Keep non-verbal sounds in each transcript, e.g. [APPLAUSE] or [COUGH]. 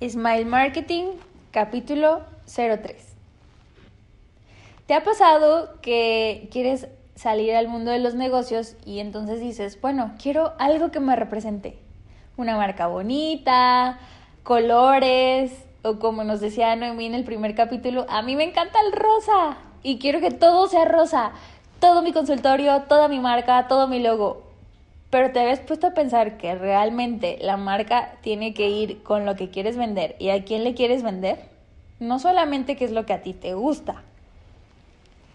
Smile Marketing, capítulo 03. ¿Te ha pasado que quieres salir al mundo de los negocios y entonces dices, bueno, quiero algo que me represente? Una marca bonita, colores, o como nos decía Noemí en el primer capítulo, a mí me encanta el rosa y quiero que todo sea rosa, todo mi consultorio, toda mi marca, todo mi logo. Pero te habías puesto a pensar que realmente la marca tiene que ir con lo que quieres vender y a quién le quieres vender. No solamente qué es lo que a ti te gusta.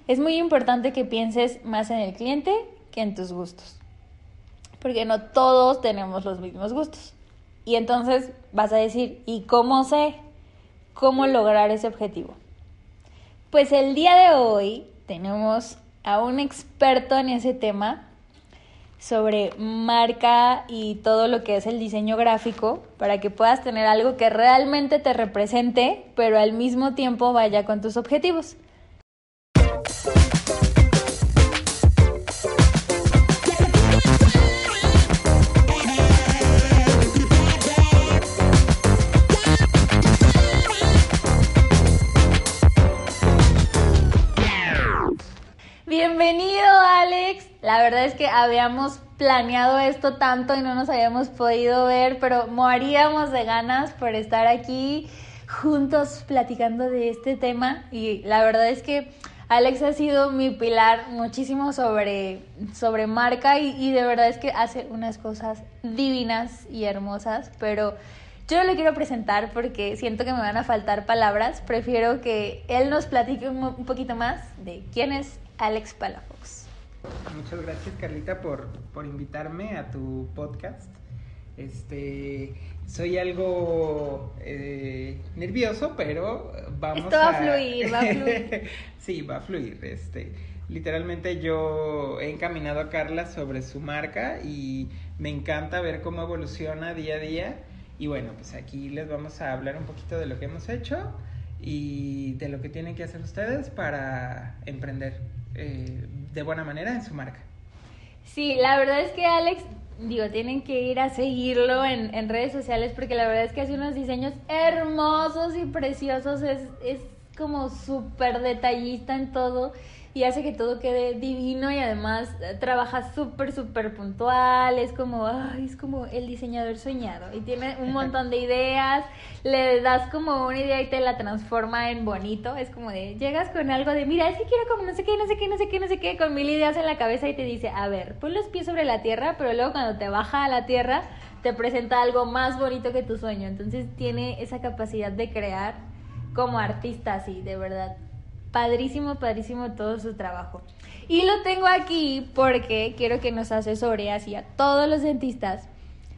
Es muy importante que pienses más en el cliente que en tus gustos. Porque no todos tenemos los mismos gustos. Y entonces vas a decir, ¿y cómo sé cómo lograr ese objetivo? Pues el día de hoy tenemos a un experto en ese tema sobre marca y todo lo que es el diseño gráfico para que puedas tener algo que realmente te represente, pero al mismo tiempo vaya con tus objetivos. La verdad es que habíamos planeado esto tanto y no nos habíamos podido ver, pero moríamos de ganas por estar aquí juntos platicando de este tema y la verdad es que Alex ha sido mi pilar muchísimo sobre, sobre marca y, de verdad es que hace unas cosas divinas y hermosas, pero yo no le quiero presentar porque siento que me van a faltar palabras. Prefiero que él nos platique un, un poquito más de quién es Alex Palafox. Muchas gracias Carlita por, por invitarme a tu podcast. Este, soy algo eh, nervioso, pero vamos Esto va a fluir, va a [LAUGHS] fluir. sí, va a fluir. Este, literalmente yo he encaminado a Carla sobre su marca y me encanta ver cómo evoluciona día a día. Y bueno, pues aquí les vamos a hablar un poquito de lo que hemos hecho y de lo que tienen que hacer ustedes para emprender eh, de buena manera en su marca. Sí, la verdad es que Alex, digo, tienen que ir a seguirlo en, en redes sociales porque la verdad es que hace unos diseños hermosos y preciosos, es, es como súper detallista en todo y hace que todo quede divino y además eh, trabaja súper, súper puntual, es como, ay, es como el diseñador soñado y tiene un [LAUGHS] montón de ideas, le das como una idea y te la transforma en bonito, es como de, llegas con algo de, mira, es que quiero como no sé qué, no sé qué, no sé qué, no sé qué, con mil ideas en la cabeza y te dice, a ver, pon los pies sobre la tierra, pero luego cuando te baja a la tierra, te presenta algo más bonito que tu sueño, entonces tiene esa capacidad de crear como artista, así, de verdad padrísimo, padrísimo todo su trabajo. Y lo tengo aquí porque quiero que nos asesore así a todos los dentistas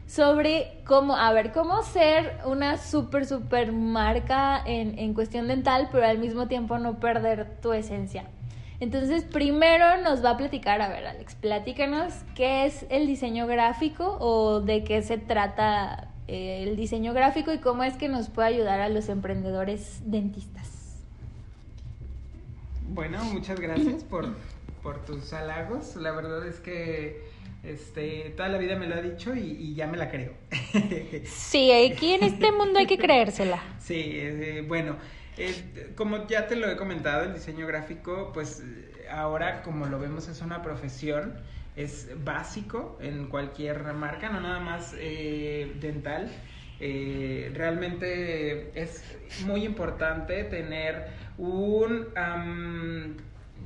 sobre cómo, a ver, cómo ser una súper, súper marca en, en cuestión dental, pero al mismo tiempo no perder tu esencia. Entonces, primero nos va a platicar, a ver, Alex, platícanos qué es el diseño gráfico o de qué se trata eh, el diseño gráfico y cómo es que nos puede ayudar a los emprendedores dentistas. Bueno, muchas gracias por, por tus halagos. La verdad es que este, toda la vida me lo ha dicho y, y ya me la creo. [LAUGHS] Sí, aquí en este mundo hay que creérsela. Sí, eh, bueno, eh, como ya te lo he comentado, el diseño gráfico, pues ahora como lo vemos es una profesión, es básico en cualquier marca, no nada más eh, dental. Eh, realmente es muy importante tener un,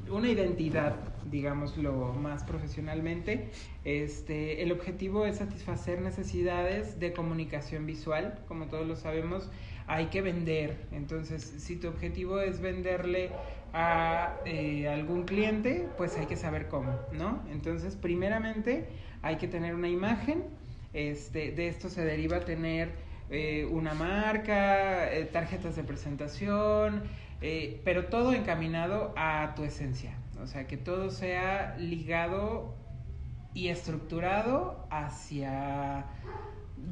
una identidad, digámoslo más profesionalmente. Este, el objetivo es satisfacer necesidades de comunicación visual, como todos lo sabemos, hay que vender. Entonces, si tu objetivo es venderle a eh, algún cliente, pues hay que saber cómo, ¿no? Entonces, primeramente, hay que tener una imagen. Este, de esto se deriva tener eh, una marca, eh, tarjetas de presentación, eh, pero todo encaminado a tu esencia. O sea, que todo sea ligado y estructurado hacia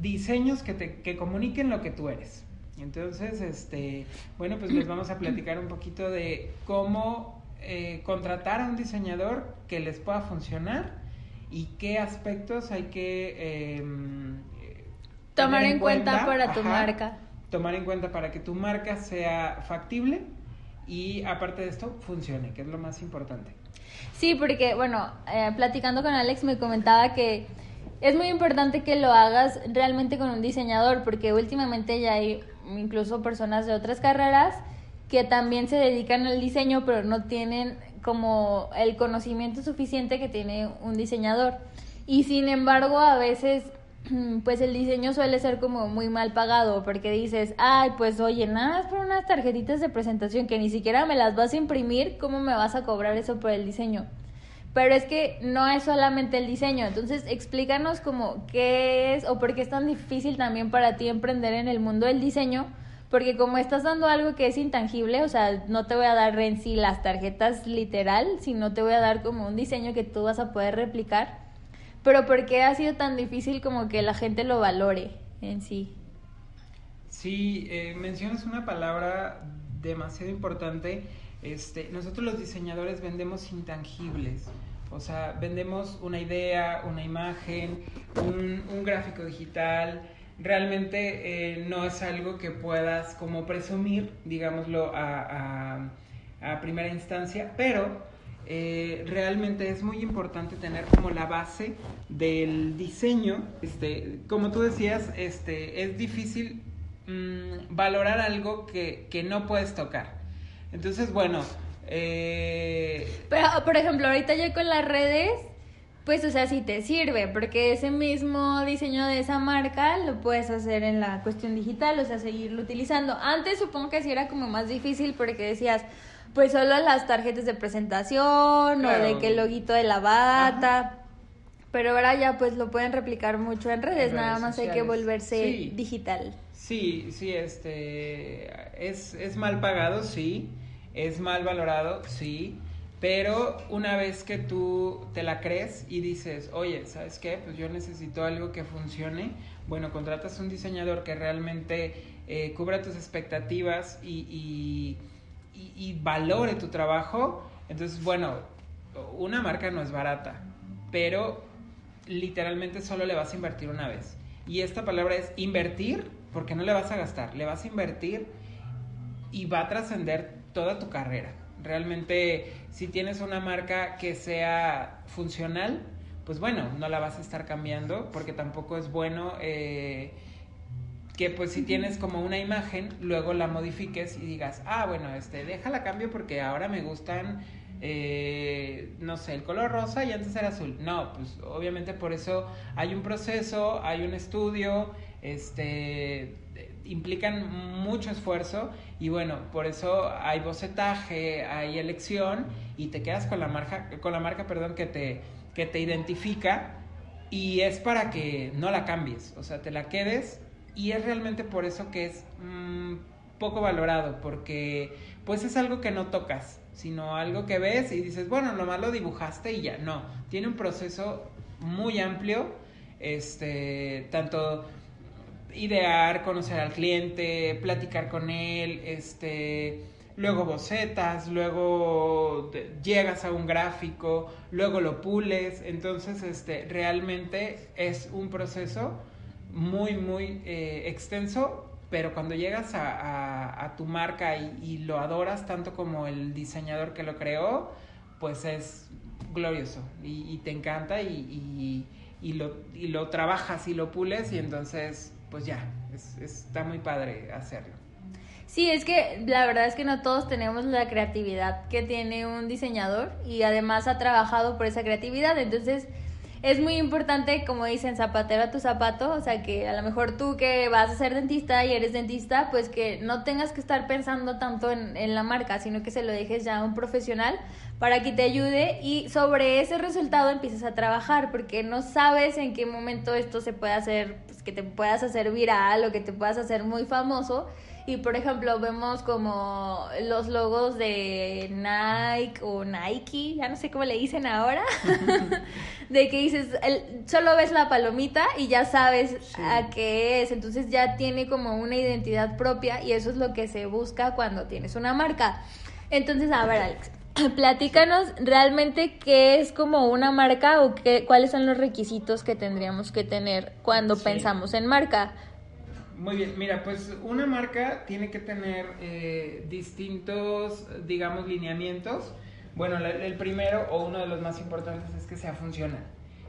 diseños que te que comuniquen lo que tú eres. Entonces, este, bueno, pues les vamos a platicar un poquito de cómo eh, contratar a un diseñador que les pueda funcionar y qué aspectos hay que eh, Tomar en cuenta para tu marca. tomar en cuenta para que tu marca sea factible y aparte de esto funcione, que es lo más importante. Sí, porque bueno, eh, platicando con Alex me comentaba que es muy importante que lo hagas realmente con un diseñador, porque últimamente ya hay incluso personas de otras carreras que también se dedican al diseño, pero no tienen como el conocimiento suficiente que tiene un diseñador. Y sin embargo, a veces [CLEARS THROAT] pues el diseño suele ser como muy mal pagado porque dices, ay, pues oye, nada más por unas tarjetitas de presentación que ni siquiera me las vas a imprimir, ¿cómo me vas a cobrar eso por el diseño? Pero es que no es solamente el diseño, entonces explícanos como qué es o por qué es tan difícil también para ti emprender en el mundo del diseño, porque como estás dando algo que es intangible, o sea, no te voy a dar en sí las tarjetas literal, sino te voy a dar como un diseño que tú vas a poder replicar pero ¿por qué ha sido tan difícil como que la gente lo valore en sí? Sí, eh, mencionas una palabra demasiado importante. Este, nosotros los diseñadores vendemos intangibles. O sea, vendemos una idea, una imagen, un, gráfico digital. Realmente eh, no es algo que puedas como presumir, digámoslo, a, a primera instancia, pero eh, realmente es muy importante tener como la base del diseño. Este, como tú decías, este, es difícil mm, valorar algo que, que, no puedes tocar. Entonces, bueno. Eh... Pero, por ejemplo, ahorita ya con las redes, pues, o sea, si te sirve, porque ese mismo diseño de esa marca lo puedes hacer en la cuestión digital, o sea, seguirlo utilizando. Antes supongo que sí era como más difícil porque decías, pues solo las tarjetas de presentación o de que el loguito de la bata. Pero ahora ya pues lo pueden replicar mucho en redes, nada más hay que volverse digital. Sí, sí, este es, es mal pagado, sí, es mal valorado, sí, pero una vez que tú te la crees y dices, oye, ¿sabes qué? Pues yo necesito algo que funcione, bueno, contratas un diseñador que realmente eh, cubra tus expectativas y y, valore tu trabajo, entonces, bueno, una marca no es barata, pero literalmente solo le vas a invertir una vez. Y esta palabra es invertir, porque no le vas a gastar, le vas a invertir y va a trascender toda tu carrera. Realmente, si tienes una marca que sea funcional, pues bueno, no la vas a estar cambiando, porque tampoco es bueno eh, que pues si tienes como una imagen, luego la modifiques y digas, ah, bueno, este, déjala cambio porque ahora me gustan, eh, no sé, el color rosa y antes era azul. No, pues obviamente por eso hay un proceso, hay un estudio, este, implican mucho esfuerzo y bueno, por eso hay bocetaje, hay elección y te quedas con la marca, con la marca, perdón, que te, que te identifica y es para que no la cambies, o sea, te la quedes y es realmente por eso que es mm, poco valorado, porque pues es algo que no tocas, sino algo que ves y dices, bueno, nomás lo dibujaste y ya, no, tiene un proceso muy amplio, este, tanto idear, conocer al cliente, platicar con él, este, luego bocetas, luego llegas a un gráfico, luego lo pules, entonces este realmente es un proceso muy, muy eh, extenso, pero cuando llegas a, tu marca y, lo adoras tanto como el diseñador que lo creó, pues es glorioso y, te encanta y, lo, y lo trabajas y lo pules y entonces, pues ya, está muy padre hacerlo. Sí, es que la verdad es que no todos tenemos la creatividad que tiene un diseñador y además ha trabajado por esa creatividad, entonces es muy importante, como dicen, zapatero a tu zapato, o sea, que a lo mejor tú que vas a ser dentista y eres dentista, pues que no tengas que estar pensando tanto en, en la marca, sino que se lo dejes ya a un profesional para que te ayude y sobre ese resultado empieces a trabajar, porque no sabes en qué momento esto se puede hacer, pues que te puedas hacer viral o que te puedas hacer muy famoso y por ejemplo, vemos como los logos de Nike o Nike, ya no sé cómo le dicen ahora, [LAUGHS] [LAUGHS] de que dices, solo ves la palomita y ya sabes a qué es. Entonces ya tiene como una identidad propia y eso es lo que se busca cuando tienes una marca. Entonces, a ver, Alex. [CLEARS THROAT] Platícanos realmente qué es como una marca o qué, cuáles son los requisitos que tendríamos que tener cuando pensamos en marca. Muy bien, mira, pues una marca tiene que tener eh, distintos, digamos, lineamientos. Bueno, el primero o uno de los más importantes es que sea funcional.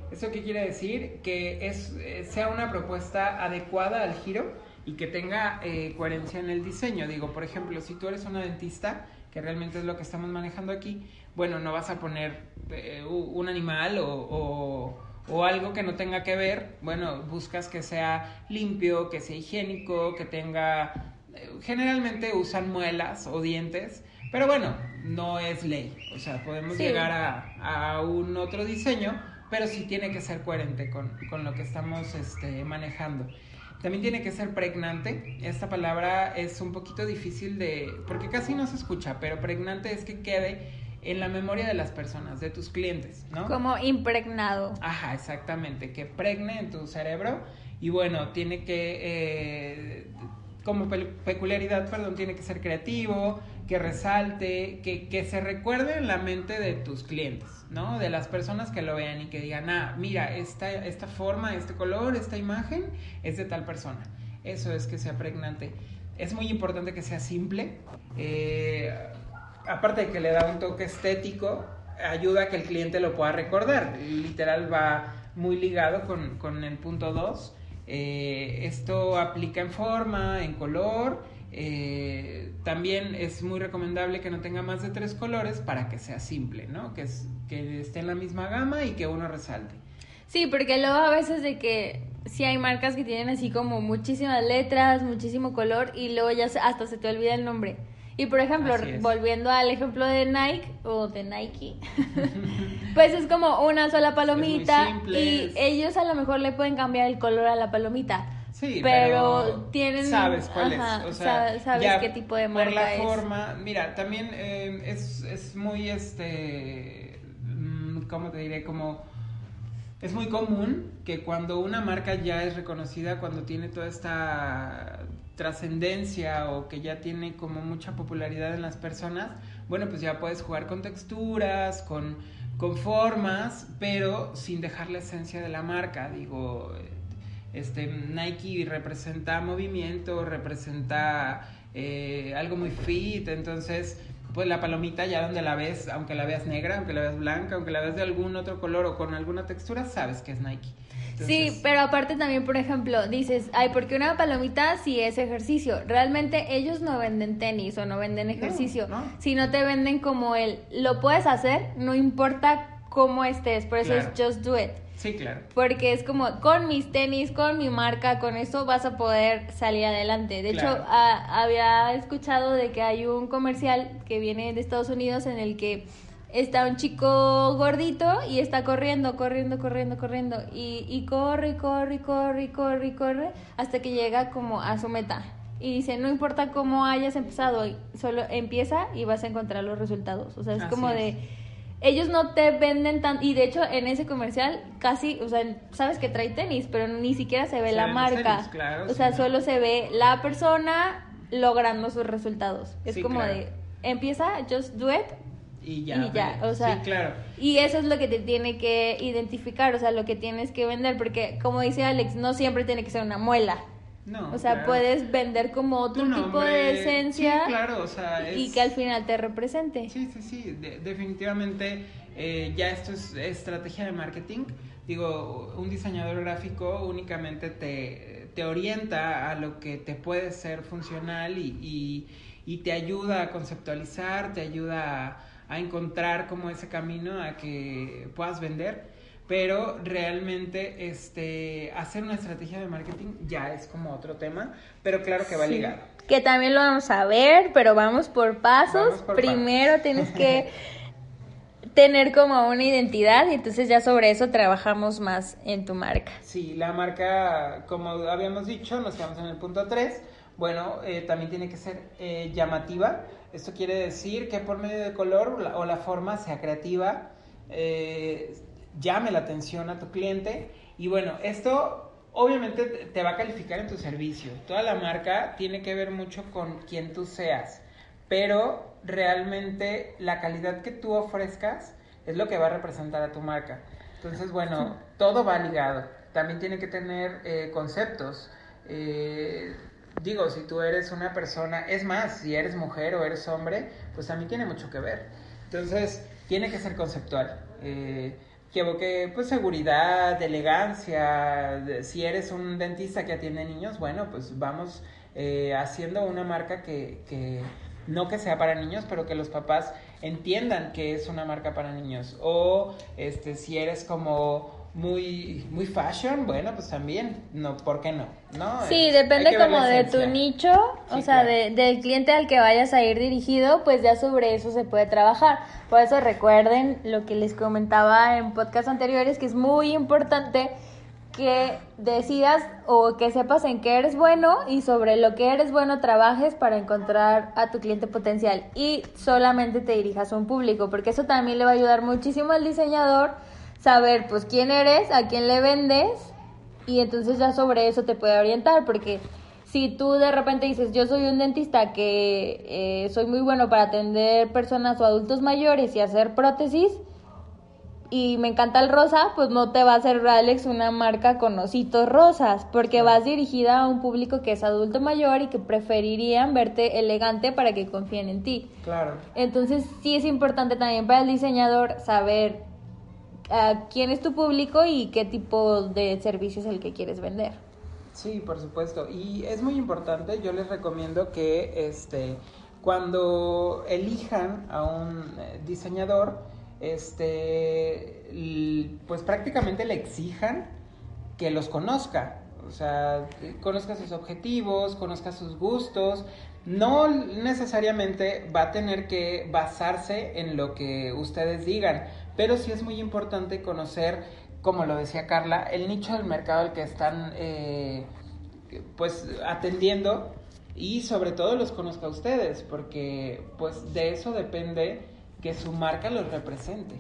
¿Eso qué quiere decir? Que es, eh, sea una propuesta adecuada al giro y que tenga eh, coherencia en el diseño. Digo, por ejemplo, si tú eres una dentista, que realmente es lo que estamos manejando aquí, bueno, no vas a poner un animal o algo que no tenga que ver, bueno, buscas que sea limpio, que sea higiénico, que tenga... Eh, generalmente usan muelas o dientes, pero bueno, no es ley. O sea, podemos llegar a, a, un otro diseño, pero sí tiene que ser coherente con, con lo que estamos este, manejando. También tiene que ser pregnante. Esta palabra es un poquito difícil de... porque casi no se escucha, pero pregnante es que quede en la memoria de las personas, de tus clientes, ¿no? Como impregnado. Ajá, exactamente, que pregne en tu cerebro y bueno, tiene que, eh, como peculiaridad, perdón, tiene que ser creativo, que resalte, que, que se recuerde en la mente de tus clientes, ¿no? De las personas que lo vean y que digan, ah, mira, esta, esta forma, este color, esta imagen es de tal persona. Eso es que sea pregnante. Es muy importante que sea simple. Eh, aparte de que le da un toque estético, ayuda a que el cliente lo pueda recordar. Literal va muy ligado con, el punto 2. Eh, esto aplica en forma, en color. Eh, también es muy recomendable que no tenga más de tres colores para que sea simple, ¿no? Que esté en la misma gama y que uno resalte. Sí, porque luego a veces de que sí hay marcas que tienen así como muchísimas letras, muchísimo color y luego ya hasta se te olvida el nombre. Y por ejemplo, volviendo al ejemplo de Nike o de Nike, [LAUGHS] pues es como una sola palomita y ellos a lo mejor le pueden cambiar el color a la palomita. Sí, pero, tienen sabes cuál es, o sea, sabes qué tipo de marca por la forma, mira, también eh, es, es muy este mm, ¿cómo te diré? como es muy común que cuando una marca ya es reconocida, cuando tiene toda esta trascendencia o que ya tiene como mucha popularidad en las personas, bueno, pues ya puedes jugar con texturas, con, con formas, pero sin dejar la esencia de la marca. Digo, este Nike representa movimiento, representa eh, algo muy fit, entonces pues la palomita ya donde la ves, aunque la veas negra, aunque la veas blanca, aunque la veas de algún otro color o con alguna textura, sabes que es Nike. Sí, pero aparte también, por ejemplo, dices, ay, porque una palomita sí es ejercicio. Realmente ellos no venden tenis o no venden ejercicio, sino te venden como el, lo puedes hacer, no importa cómo estés, por eso es just do it. Sí, claro. Porque es como, con mis tenis, con mi marca, con eso vas a poder salir adelante. De hecho, había escuchado de que hay un comercial que viene de Estados Unidos en el que está un chico gordito y está corriendo, corriendo, corriendo, corriendo. Y, y corre, corre, corre, corre, corre, hasta que llega como a su meta. Y dice, no importa cómo hayas empezado, solo empieza y vas a encontrar los resultados. O sea, es como de... Ellos no te venden tan... Y de hecho, en ese comercial casi, o sea, sabes que trae tenis, pero ni siquiera se ve la marca. o sea, solo se ve la persona logrando sus resultados. Es como de, empieza, just do it, y ya. o sea, sí, claro. Y eso es lo que te tiene que identificar, o sea, lo que tienes que vender, porque como dice Alex, no siempre tiene que ser una muela. No, o sea, puedes vender como otro tipo de esencia claro, o sea, y que al final te represente. Sí, sí, sí, definitivamente eh, ya esto es estrategia de marketing. Digo, un diseñador gráfico únicamente te, te orienta a lo que te puede ser funcional y, y, y te ayuda a conceptualizar, te ayuda a a encontrar como ese camino a que puedas vender, pero realmente este, hacer una estrategia de marketing ya es como otro tema, pero claro que va ligado. Que también lo vamos a ver, pero vamos por pasos. Primero tienes que [LAUGHS] tener como una identidad y entonces ya sobre eso trabajamos más en tu marca. Sí, la marca, como habíamos dicho, nos quedamos en el punto 3, bueno, eh, también tiene que ser eh, llamativa esto quiere decir que por medio de color o la forma sea creativa, eh, llame la atención a tu cliente y bueno, esto obviamente te va a calificar en tu servicio. Toda la marca tiene que ver mucho con quién tú seas, pero realmente la calidad que tú ofrezcas es lo que va a representar a tu marca. Entonces, bueno, todo va ligado. También tiene que tener eh, conceptos eh, digo, si tú eres una persona, es más, si eres mujer o eres hombre, pues también tiene mucho que ver. Entonces, tiene que ser conceptual. Eh, que evoque pues seguridad, elegancia. Si eres un dentista que atiende niños, bueno, pues vamos eh, haciendo una marca que, que no que sea para niños, pero que los papás entiendan que es una marca para niños. O este, si eres como muy, muy fashion, bueno, pues también, no, ¿por qué no? ¿No? Sí, depende como de tu nicho, o sea, de, del cliente al que vayas a ir dirigido, pues ya sobre eso se puede trabajar. Por eso recuerden lo que les comentaba en podcast anteriores, que es muy importante que decidas o que sepas en qué eres bueno y sobre lo que eres bueno trabajes para encontrar a tu cliente potencial y solamente te dirijas a un público, porque eso también le va a ayudar muchísimo al diseñador saber pues quién eres, a quién le vendes y entonces ya sobre eso te puede orientar porque si tú de repente dices yo soy un dentista que eh, soy muy bueno para atender personas o adultos mayores y hacer prótesis y me encanta el rosa, pues no te va a hacer Alex una marca con ositos rosas, porque vas dirigida a un público que es adulto mayor y que preferirían verte elegante para que confíen en ti. Claro. Entonces sí es importante también para el diseñador saber quién es tu público y qué tipo de servicio es el que quieres vender. Sí, por supuesto. Y es muy importante, yo les recomiendo que este, cuando elijan a un eh, diseñador, este, pues prácticamente le exijan que los conozca. O sea, conozca sus objetivos, conozca sus gustos. No necesariamente va a tener que basarse en lo que ustedes digan, pero sí es muy importante conocer, como lo decía Carla, el nicho del mercado al que están eh, pues atendiendo y sobre todo los conozca a ustedes, porque pues de eso depende que su marca los represente.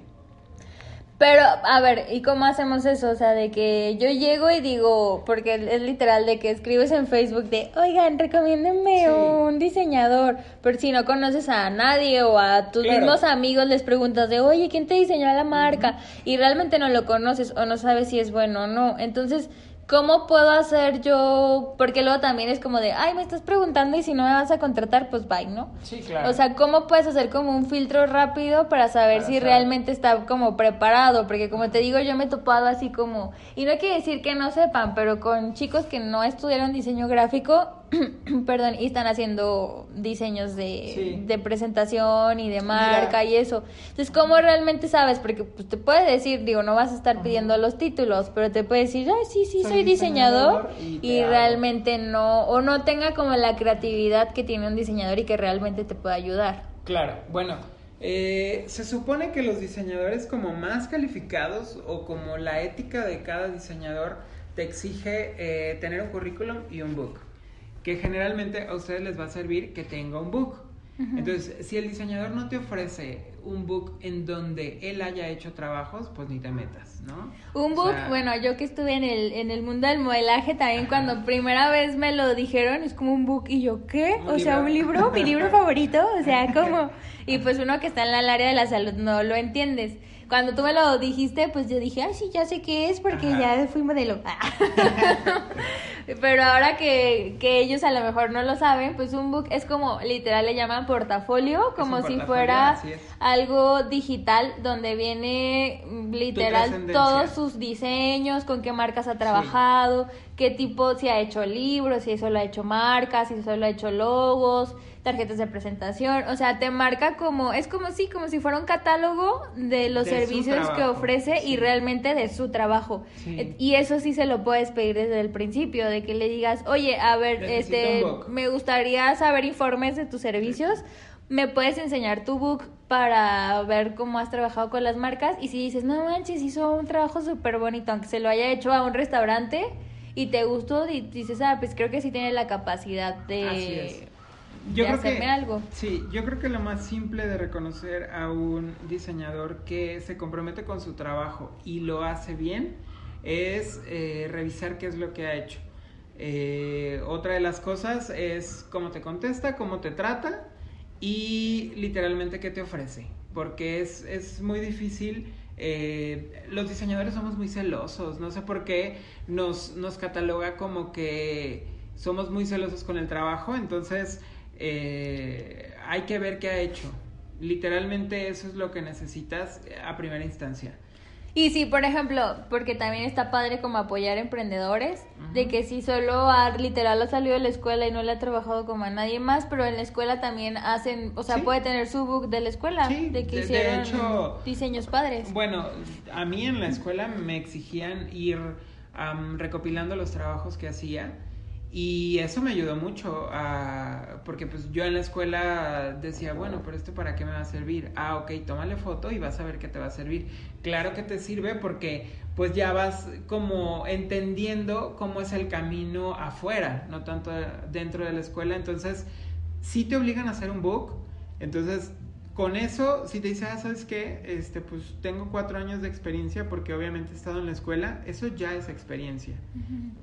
Pero, a ver, ¿y cómo hacemos eso? O sea, de que yo llego y digo, porque es literal de que escribes en Facebook de, oigan, recomiéndenme un diseñador. Pero si no conoces a nadie o a tus mismos amigos, les preguntas de, oye, ¿quién te diseñó la marca? Y realmente no lo conoces o no sabes si es bueno o no. Entonces, ¿cómo puedo hacer yo? Porque luego también es como de, ay, me estás preguntando y si no me vas a contratar, pues bye, ¿no? Sí, claro. O sea, ¿cómo puedes hacer como un filtro rápido para saber si realmente está como preparado? Porque como te digo, yo me he topado así como, y no hay que decir que no sepan, pero con chicos que no estudiaron diseño gráfico [CLEARS THROAT] perdón, y están haciendo diseños de, de presentación y de marca y eso. Entonces, ¿cómo realmente sabes? Porque pues, te puede decir, digo, no vas a estar pidiendo los títulos, pero te puede decir, ay, sí, sí, soy, diseñador, y, realmente no, o no tenga como la creatividad que tiene un diseñador y que realmente te pueda ayudar. Claro, bueno. Eh, se supone que los diseñadores como más calificados o como la ética de cada diseñador te exige eh, tener un currículum y un book que generalmente a ustedes les va a servir que tenga un book. Entonces, si el diseñador no te ofrece un book en donde él haya hecho trabajos, pues ni te metas, ¿no? Un book, bueno, yo que estuve en el, en el mundo del modelaje también cuando primera vez me lo dijeron, es como un book y yo, ¿qué? O sea, un libro, mi libro [LAUGHS] favorito, o sea, como... [LAUGHS] Y pues uno que está en el área de la salud no lo entiendes cuando tú me lo dijiste, pues yo dije, ay, sí, ya sé qué es porque ya fui modelo. [LAUGHS] [LAUGHS] Pero ahora que, que, ellos a lo mejor no lo saben, pues un book es como, literal le llaman portafolio, como si fuera algo digital donde viene literal todos sus diseños, con qué marcas ha trabajado, qué tipo, si ha hecho libros, si eso lo ha hecho marcas, si solo ha hecho logos, tarjetas de presentación, o sea, te marca como, es como si, como si fuera un catálogo de los servicios que ofrece y realmente de su trabajo. Y eso sí se lo puedes pedir desde el principio, de que le digas, oye, a ver, este, me gustaría saber informes de tus servicios, me puedes enseñar tu book para ver cómo has trabajado con las marcas y si dices, no manches, hizo un trabajo súper bonito, aunque se lo haya hecho a un restaurante, y te gustó y dices, ah, pues creo que sí tiene la capacidad de, yo creo hacerme que, algo. Sí, yo creo que lo más simple de reconocer a un diseñador que se compromete con su trabajo y lo hace bien es eh, revisar qué es lo que ha hecho. Eh, otra de las cosas es cómo te contesta, cómo te trata y literalmente qué te ofrece. Porque es, es muy difícil eh, los diseñadores somos muy celosos, no sé por qué nos, nos cataloga como que somos muy celosos con el trabajo, entonces eh, hay que ver qué ha hecho. Literalmente eso es lo que necesitas a primera instancia. Y sí, por ejemplo, porque también está padre como apoyar emprendedores, de que si solo ha, literal ha salido de la escuela y no le ha trabajado como a nadie más, pero en la escuela también hacen, o sea, puede tener su book de la escuela, de que hicieron hecho, diseños padres. Bueno, a mí en la escuela me exigían ir recopilando los trabajos que hacía y eso me ayudó mucho a, porque pues yo en la escuela decía, bueno, pero esto para qué me va a servir? Ah, ok, tómale foto y vas a ver qué te va a servir. Claro que te sirve porque pues ya vas como entendiendo cómo es el camino afuera, no tanto dentro de la escuela. Entonces, si te obligan a hacer un book, entonces con eso, si te dices, ah, ¿sabes qué? Este, pues tengo cuatro años de experiencia porque obviamente he estado en la escuela, eso ya es experiencia.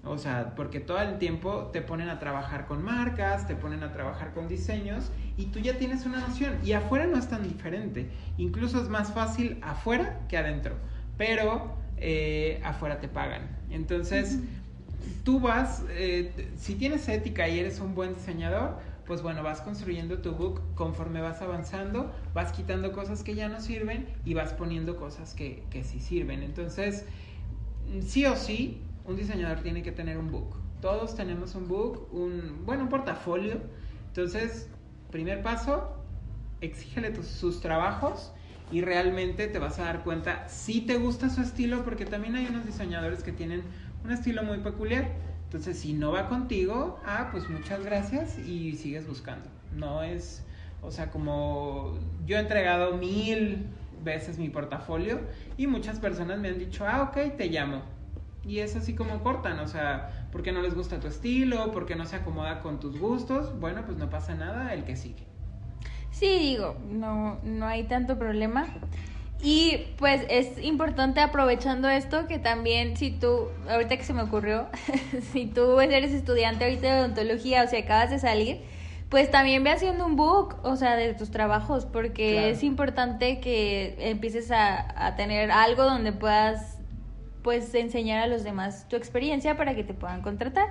O sea, porque todo el tiempo te ponen a trabajar con marcas, te ponen a trabajar con diseños y tú ya tienes una noción. Y afuera no es tan diferente. Incluso es más fácil afuera que adentro. Pero eh, afuera te pagan. Entonces, tú vas, eh, si tienes ética y eres un buen diseñador, pues bueno, vas construyendo tu book conforme vas avanzando, vas quitando cosas que ya no sirven y vas poniendo cosas que, que sí sirven. Entonces, sí o sí, un diseñador tiene que tener un book. Todos tenemos un book, un, bueno, un portafolio. Entonces, primer paso, exígele sus trabajos y realmente te vas a dar cuenta si te gusta su estilo, porque también hay unos diseñadores que tienen un estilo muy peculiar entonces, si no va contigo, ah, pues muchas gracias y sigues buscando. No es, o sea, como yo he entregado mil veces mi portafolio y muchas personas me han dicho, ah, ok, te llamo. Y es así como cortan, o sea, porque no les gusta tu estilo, porque no se acomoda con tus gustos, bueno, pues no pasa nada, el que sigue. Sí, digo, no, no hay tanto problema. Y pues es importante aprovechando esto que también si tú, ahorita que se me ocurrió, [LAUGHS] si tú eres estudiante ahorita de odontología o si acabas de salir, pues también ve haciendo un book, o sea, de tus trabajos, porque es importante que empieces a, a tener algo donde puedas pues enseñar a los demás tu experiencia para que te puedan contratar.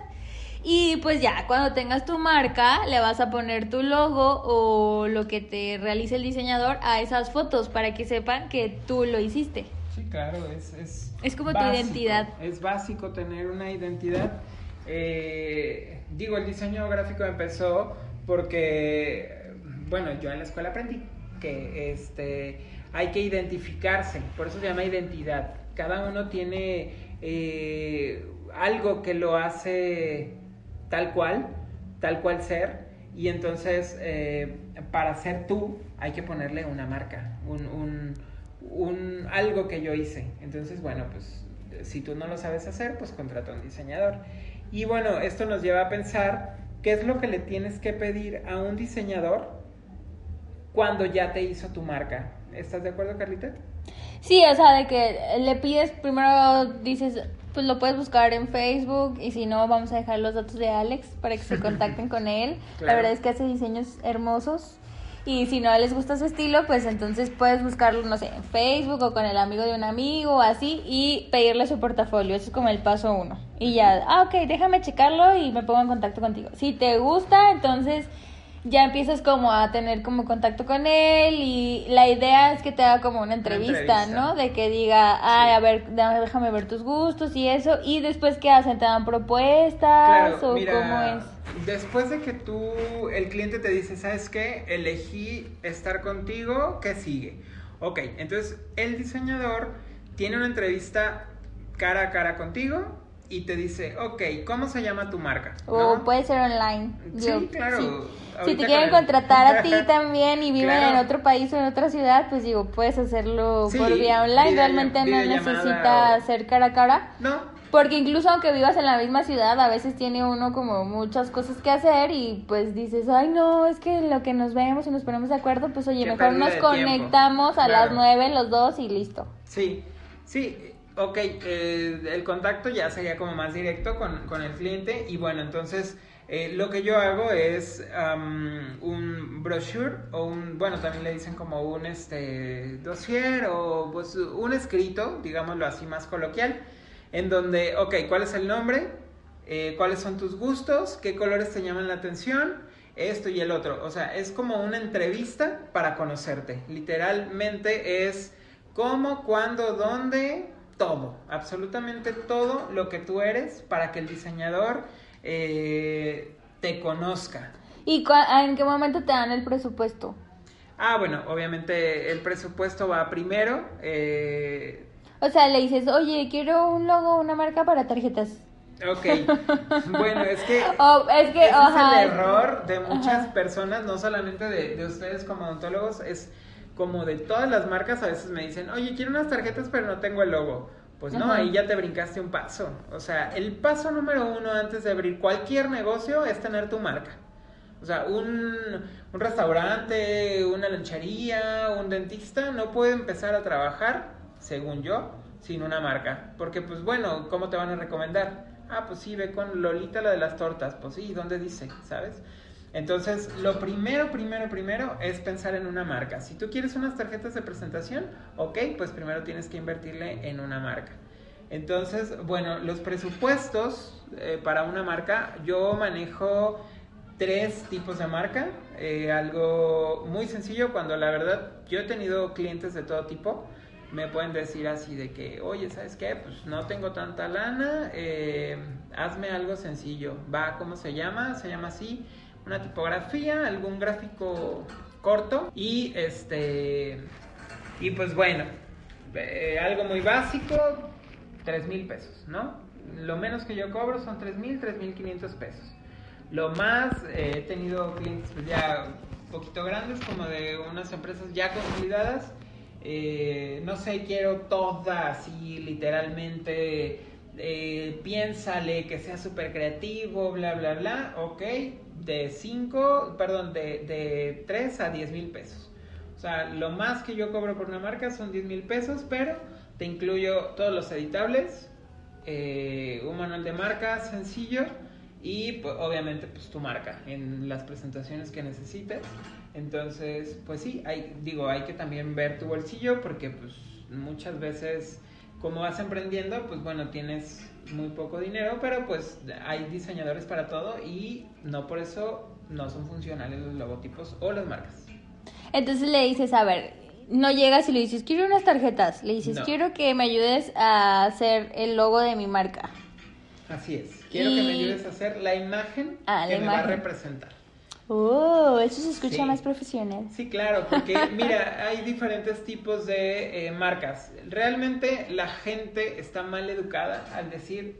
Y pues ya, cuando tengas tu marca, le vas a poner tu logo o lo que te realice el diseñador a esas fotos para que sepan que tú lo hiciste. Sí, claro, es... Es, es como tu identidad. Es básico tener una identidad. Eh, digo, el diseño gráfico empezó porque, bueno, yo en la escuela aprendí que este, hay que identificarse, por eso se llama identidad. Cada uno tiene eh, algo que lo hace tal cual, tal cual ser, y entonces eh, para ser tú hay que ponerle una marca, un, un, algo que yo hice. Entonces, bueno, pues si tú no lo sabes hacer, pues contrata a un diseñador. Y bueno, esto nos lleva a pensar qué es lo que le tienes que pedir a un diseñador cuando ya te hizo tu marca. ¿Estás de acuerdo, Carlita? Sí, o sea, de que le pides, primero dices, pues lo puedes buscar en Facebook y si no, vamos a dejar los datos de Alex para que se [LAUGHS] contacten con él. La verdad es que hace diseños hermosos. Y si no les gusta su estilo, pues entonces puedes buscarlo, no sé, en Facebook o con el amigo de un amigo o así y pedirle su portafolio. Eso es como el paso uno. Y ya, ah, ok, déjame checarlo y me pongo en contacto contigo. Si te gusta, entonces ya empiezas como a tener como contacto con él y la idea es que te haga como una entrevista, ¿no? De que diga, ay, a ver, déjame ver tus gustos y eso, y después qué hacen, te dan propuestas o cómo es. Después de que tú, el cliente te dice, ¿sabes qué? Elegí estar contigo, ¿qué sigue? Ok, entonces el diseñador tiene una entrevista cara a cara contigo y te dice, ok, ¿cómo se llama tu marca? O puede ser online. Sí, claro. Si te quieren contratar a ti [LAUGHS] también y viven en otro país o en otra ciudad, pues digo, puedes hacerlo por vía online. Realmente no necesita ser cara a cara. No. Porque incluso aunque vivas en la misma ciudad, a veces tiene uno como muchas cosas que hacer y pues dices, ay no, es que lo que nos vemos y nos ponemos de acuerdo, pues oye, mejor nos conectamos a las nueve los dos y listo. Sí, sí, ok, eh, el contacto ya sería como más directo con, el cliente y bueno, entonces eh, lo que yo hago es un brochure o un, bueno, también le dicen como un este, dossier o pues un escrito, digámoslo así más coloquial, en donde, ok, ¿cuál es el nombre? eh, cuáles son tus gustos, qué colores te llaman la atención, esto y el otro. O sea, es como una entrevista para conocerte. Literalmente es cómo, cuándo, dónde, todo, absolutamente todo lo que tú eres para que el diseñador eh, te conozca. ¿Y en qué momento te dan el presupuesto? Ah, bueno, obviamente el presupuesto va primero. Eh... O sea, le dices, oye, quiero un logo, una marca para tarjetas. Ok, bueno, es que, [LAUGHS] oh, es, que ese es el error de muchas personas, no solamente de, de, ustedes como odontólogos, es como de todas las marcas a veces me dicen, oye, quiero unas tarjetas pero no tengo el logo. Pues no, ahí ya te brincaste un paso. O sea, el paso número uno antes de abrir cualquier negocio es tener tu marca. O sea, un, un restaurante, una lanchería, un dentista no puede empezar a trabajar, según yo, sin una marca. Porque, pues bueno, ¿cómo te van a recomendar? Ah, pues sí, ve con Lolita la de las tortas. Pues sí, ¿dónde dice? ¿Sabes? Entonces, lo primero, primero, primero es pensar en una marca. Si tú quieres unas tarjetas de presentación, ok, pues primero tienes que invertirle en una marca. Entonces, bueno, los presupuestos eh, para una marca, yo manejo tres tipos de marca. Eh, algo muy sencillo, cuando la verdad yo he tenido clientes de todo tipo me pueden decir así de que, oye, ¿sabes qué? Pues no tengo tanta lana, eh, hazme algo sencillo. Va, ¿cómo se llama? Se llama así, una tipografía, algún gráfico corto y este, y pues bueno, eh, algo muy básico, tres mil pesos, ¿no? Lo menos que yo cobro son tres mil, tres mil quinientos pesos. Lo más, eh, he tenido clientes pues ya un poquito grandes, como de unas empresas ya consolidadas, eh, no sé, quiero toda así, literalmente, piénsale que sea súper creativo, bla, bla, bla, ok, de 5, perdón, de, de 3 a 10 mil pesos. O sea, lo más que yo cobro por una marca son 10 mil pesos, pero te incluyo todos los editables, eh, un manual de marca sencillo y pues, obviamente pues tu marca en las presentaciones que necesites. Entonces, pues sí, hay, digo, hay que también ver tu bolsillo porque pues muchas veces como vas emprendiendo, pues bueno, tienes muy poco dinero, pero pues hay diseñadores para todo y no por eso no son funcionales los logotipos o las marcas. Entonces le dices, a ver, no llegas y le dices, quiero unas tarjetas, le dices, quiero que me ayudes a hacer el logo de mi marca. Así es, quiero que me ayudes a hacer la imagen ah, que me va a representar. Oh, eso se escucha más profesional. Sí, claro, porque [LAUGHS] mira, hay diferentes tipos de eh, marcas. Realmente la gente está mal educada al decir,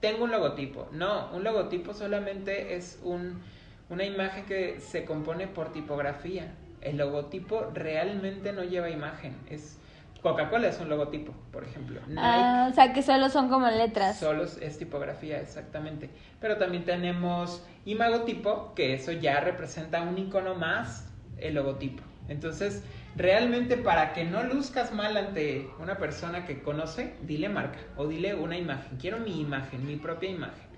tengo un logotipo. No, un logotipo solamente es un, una imagen que se compone por tipografía. El logotipo realmente no lleva imagen, es Coca-Cola es un logotipo, por ejemplo. ah, o sea que solo son como letras. Solo es tipografía, exactamente. Pero también tenemos imagotipo, que eso ya representa un icono más el logotipo. Entonces, realmente para que no luzcas mal ante una persona que conoce, dile marca o dile una imagen. Quiero mi imagen, mi propia imagen.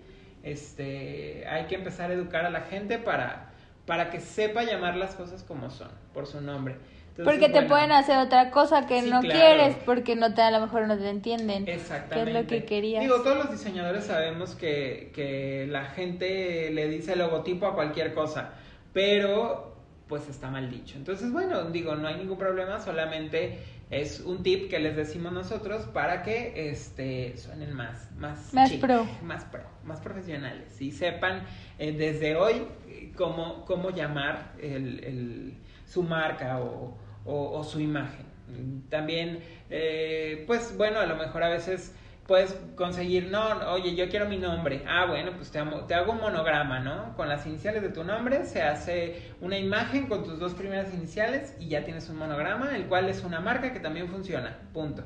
Este, hay que empezar a educar a la gente para, para que sepa llamar las cosas como son, por su nombre porque te pueden hacer otra cosa que no quieres porque no te a lo mejor no te entienden. Exactamente. ¿Qué es lo que querías? Digo, todos los diseñadores sabemos que, que la gente le dice logotipo a cualquier cosa, pero pues está mal dicho. Entonces, bueno, digo, no hay ningún problema, solamente es un tip que les decimos nosotros para que este suenen más más más pro, más pro, más profesionales y sepan eh, desde hoy cómo cómo llamar el, el, su marca o o, su imagen. También, eh, pues bueno, a lo mejor a veces puedes conseguir, no, oye, yo quiero mi nombre. Ah, bueno, pues te, te, hago un monograma, ¿no? Con las iniciales de tu nombre se hace una imagen con tus dos primeras iniciales y ya tienes un monograma, el cual es una marca que también funciona. Punto.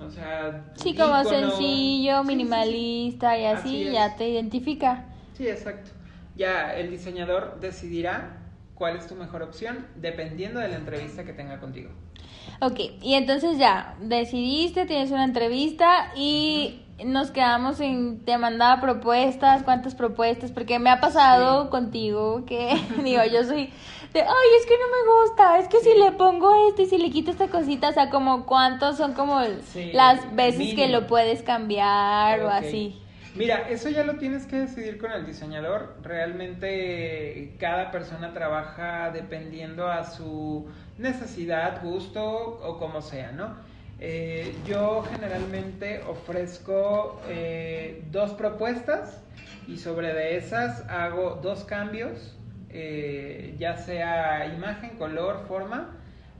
O sea, sí, como sencillo, minimalista y así, ya te identifica. Sí, exacto. Ya el diseñador decidirá cuál es tu mejor opción dependiendo de la entrevista que tenga contigo. Ok, y entonces ya, decidiste, tienes una entrevista y nos quedamos en, te mandaba propuestas, cuántas propuestas, porque me ha pasado contigo que, [LAUGHS] digo, yo soy de, ay, es que no me gusta, es que si le pongo esto y si le quito esta cosita, o sea, como cuántos son como las veces que lo puedes cambiar o así. Mira, eso ya lo tienes que decidir con el diseñador. Realmente cada persona trabaja dependiendo a su necesidad, gusto o como sea, ¿no? Eh, yo generalmente ofrezco eh, dos propuestas y sobre de esas hago dos cambios, eh, ya sea imagen, color, forma,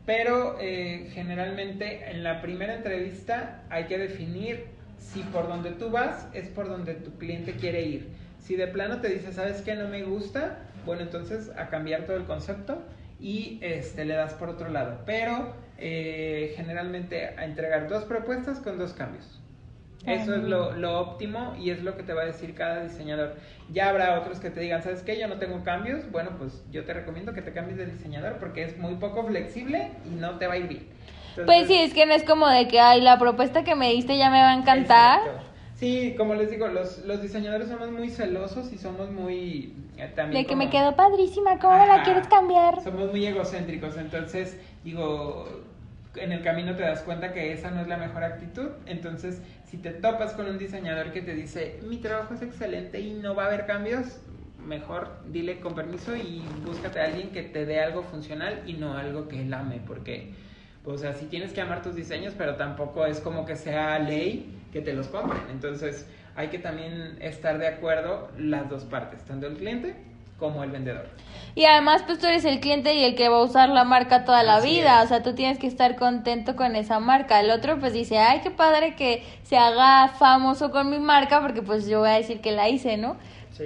pero generalmente en la primera entrevista hay que definir si por donde tú vas es por donde tu cliente quiere ir. Si de plano te dice, ¿sabes qué? No me gusta, bueno, entonces a cambiar todo el concepto y este, le das por otro lado. Pero eh, generalmente a entregar dos propuestas con dos cambios. Eso es lo, lo, óptimo y es lo que te va a decir cada diseñador. Ya habrá otros que te digan, ¿sabes qué? Yo no tengo cambios. Bueno, pues yo te recomiendo que te cambies de diseñador porque es muy poco flexible y no te va a ir bien. Pues sí, es que no es como de que, ay, la propuesta que me diste ya me va a encantar. Sí, como les digo, los, los diseñadores somos muy celosos y somos muy... Eh, también de que me quedó padrísima, ¿cómo la quieres cambiar? Somos muy egocéntricos, entonces digo, en el camino te das cuenta que esa no es la mejor actitud, entonces si te topas con un diseñador que te dice, mi trabajo es excelente y no va a haber cambios, mejor dile con permiso y búscate a alguien que te dé algo funcional y no algo que él ame, porque, o sea, sí tienes que amar tus diseños, pero tampoco es como que sea ley que te los compren. Entonces hay que también estar de acuerdo las dos partes, tanto el cliente como el vendedor. Y además, pues tú eres el cliente y el que va a usar la marca toda la vida, o sea, tú tienes que estar contento con esa marca. El otro pues dice, ay, qué padre que se haga famoso con mi marca, porque pues yo voy a decir que la hice, ¿no?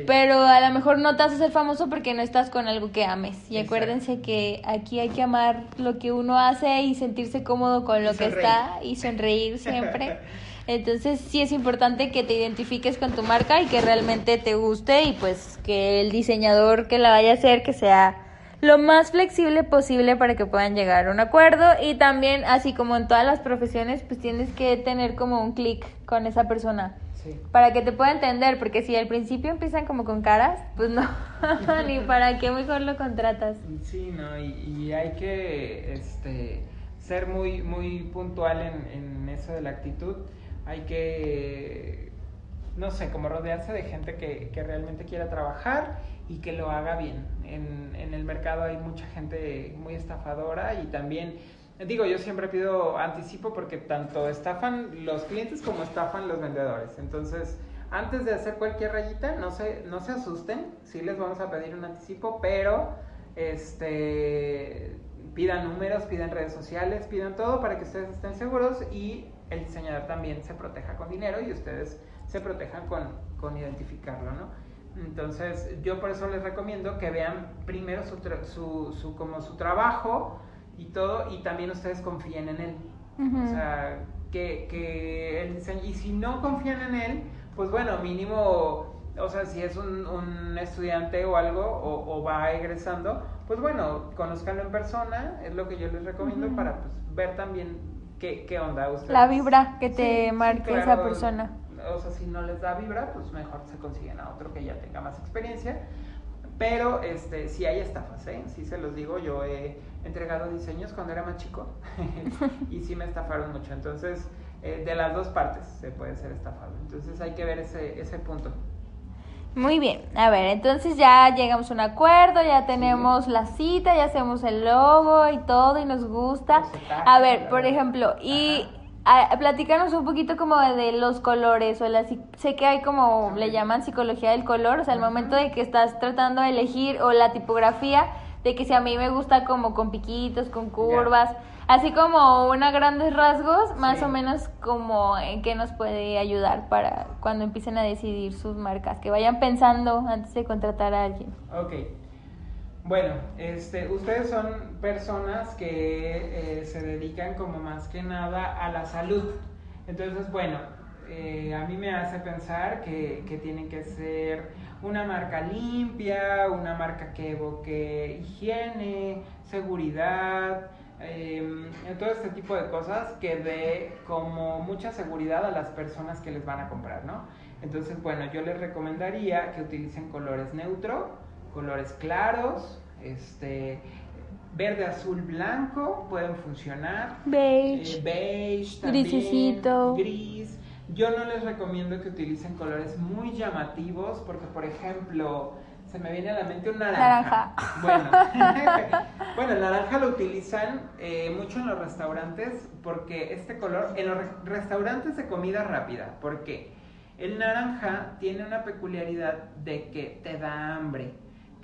Pero a lo mejor no te haces el famoso porque no estás con algo que ames. Y acuérdense que aquí hay que amar lo que uno hace y sentirse cómodo con lo que está y sonreír siempre. [LAUGHS] Entonces sí es importante que te identifiques con tu marca y que realmente te guste y pues que el diseñador que la vaya a hacer que sea lo más flexible posible para que puedan llegar a un acuerdo. Y también así como en todas las profesiones pues tienes que tener como un clic con esa persona para que te pueda entender porque si al principio empiezan como con caras pues no [LAUGHS] ni para qué mejor lo contratas. Sí no y, hay que este ser muy muy puntual en, en eso de la actitud. Hay que, no sé, como rodearse de gente que, que realmente quiera trabajar y que lo haga bien. En, en el mercado hay mucha gente muy estafadora y también, digo, yo siempre pido anticipo porque tanto estafan los clientes como estafan los vendedores. Entonces, antes de hacer cualquier rayita, no se, no se asusten, sí les vamos a pedir un anticipo, pero este pidan números, pidan redes sociales, pidan todo para que ustedes estén seguros y el diseñador también se proteja con dinero y ustedes se protejan con, con identificarlo, ¿no? Entonces, yo por eso les recomiendo que vean primero su, su, su, como su trabajo y todo, y también ustedes confíen en él. O sea, que, que el diseño, y si no confían en él, pues bueno, mínimo, o sea, si es un, un estudiante o algo, o, o, va egresando, pues bueno, conozcanlo en persona, es lo que yo les recomiendo para pues, ver también ¿Qué, onda ustedes? La vibra que te marque esa persona. O sea, si no les da vibra, pues mejor se consiguen a otro que ya tenga más experiencia. Pero este, sí hay estafas, ¿eh? Sí se los digo, yo he entregado diseños cuando era más chico [LAUGHS] y sí me estafaron mucho. Entonces, eh, de las dos partes se puede ser estafado. Entonces hay que ver ese, ese punto. Muy bien, a ver, entonces ya llegamos a un acuerdo, ya tenemos la cita, ya hacemos el logo y todo y nos gusta. A ver, por ejemplo, y a, platicarnos un poquito como de, los colores o la, sé que hay como le llaman psicología del color, o sea, el momento de que estás tratando de elegir o la tipografía, de que si a mí me gusta como con piquitos, con curvas. Así como una grandes rasgos, más o menos como en qué nos puede ayudar para cuando empiecen a decidir sus marcas, que vayan pensando antes de contratar a alguien. Ok. Bueno, este, ustedes son personas que eh, se dedican como más que nada a la salud. Entonces, bueno, eh, a mí me hace pensar que, que tienen que ser una marca limpia, una marca que evoque higiene, seguridad, eh, todo este tipo de cosas que dé como mucha seguridad a las personas que les van a comprar, ¿no? Entonces, bueno, yo les recomendaría que utilicen colores neutro, colores claros, este, verde, azul, blanco, pueden funcionar. Beige. Eh, beige también, Gris. Yo no les recomiendo que utilicen colores muy llamativos porque, por ejemplo, se me viene a la mente un naranja. Bueno, [LAUGHS] bueno, el naranja lo utilizan eh, mucho en los restaurantes porque este color, en los restaurantes de comida rápida, porque el naranja tiene una peculiaridad de que te da hambre,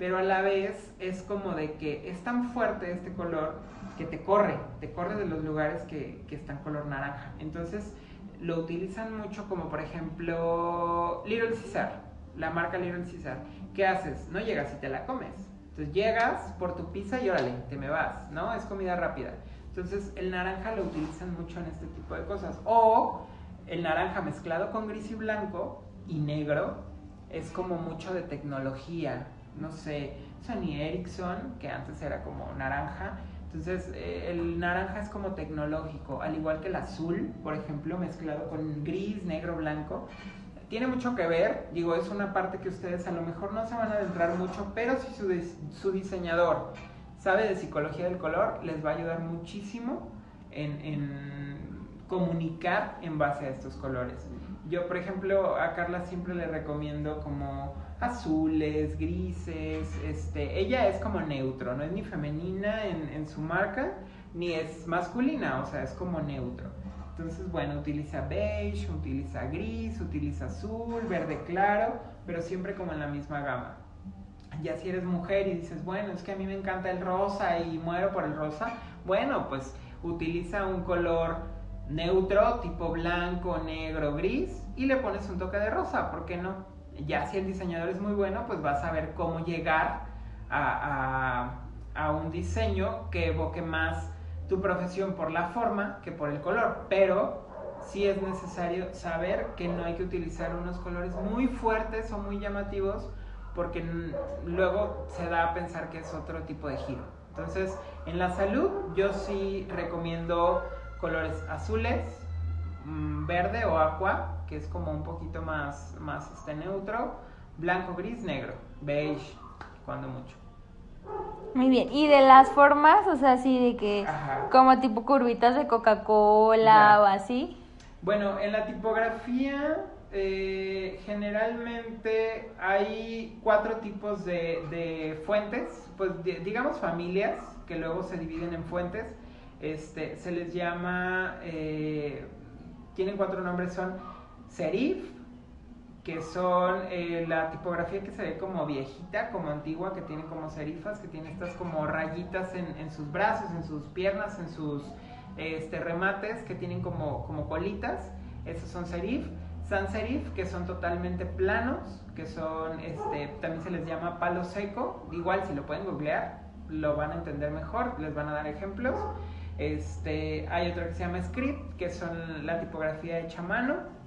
pero a la vez es como de que es tan fuerte este color que te corre, te corre de los lugares que, que están color naranja. Entonces, lo utilizan mucho como por ejemplo Little Caesar, la marca Little Caesar. ¿Qué haces? No llegas y te la comes. Entonces llegas por tu pizza y órale, te me vas, ¿no? Es comida rápida. Entonces el naranja lo utilizan mucho en este tipo de cosas. O el naranja mezclado con gris y blanco y negro es como mucho de tecnología. No sé, Sony Ericsson, que antes era como naranja, entonces, eh, el naranja es como tecnológico, al igual que el azul, por ejemplo, mezclado con gris, negro, blanco. Tiene mucho que ver, digo, es una parte que ustedes a lo mejor no se van a adentrar mucho, pero si su, su diseñador sabe de psicología del color, les va a ayudar muchísimo en, en comunicar en base a estos colores. Yo, por ejemplo, a Carla siempre le recomiendo como azules, grises, este, ella es como neutro, no es ni femenina en, en su marca, ni es masculina, o sea, es como neutro. Entonces, bueno, utiliza beige, utiliza gris, utiliza azul, verde claro, pero siempre como en la misma gama. Ya si eres mujer y dices, bueno, es que a mí me encanta el rosa y muero por el rosa, bueno, pues utiliza un color neutro, tipo blanco, negro, gris, y le pones un toque de rosa, ¿por qué no? Ya si el diseñador es muy bueno, pues vas a ver cómo llegar a, un diseño que evoque más tu profesión por la forma que por el color. Pero sí es necesario saber que no hay que utilizar unos colores muy fuertes o muy llamativos porque luego se da a pensar que es otro tipo de giro. Entonces, en la salud yo sí recomiendo colores azules, mm, verde o aqua, que es como un poquito más, más este neutro, blanco, gris, negro, beige, cuando mucho. Muy bien, y de las formas, o sea, así de que como tipo curvitas de Coca-Cola o así. Bueno, en la tipografía eh, generalmente hay cuatro tipos de, fuentes, pues digamos familias, que luego se dividen en fuentes. Este, se les llama, eh, tienen cuatro nombres, son serif, que son eh, la tipografía que se ve como viejita, como antigua, que tiene como serifas, que tiene estas como rayitas en, sus brazos, en sus piernas, en sus este, remates, que tienen como, como colitas. Esos son serif. Sans serif, que son totalmente planos, que son, este, también se les llama palo seco. Igual, si lo pueden googlear, lo van a entender mejor, les van a dar ejemplos. Este, hay otro que se llama script, que son la tipografía hecha a mano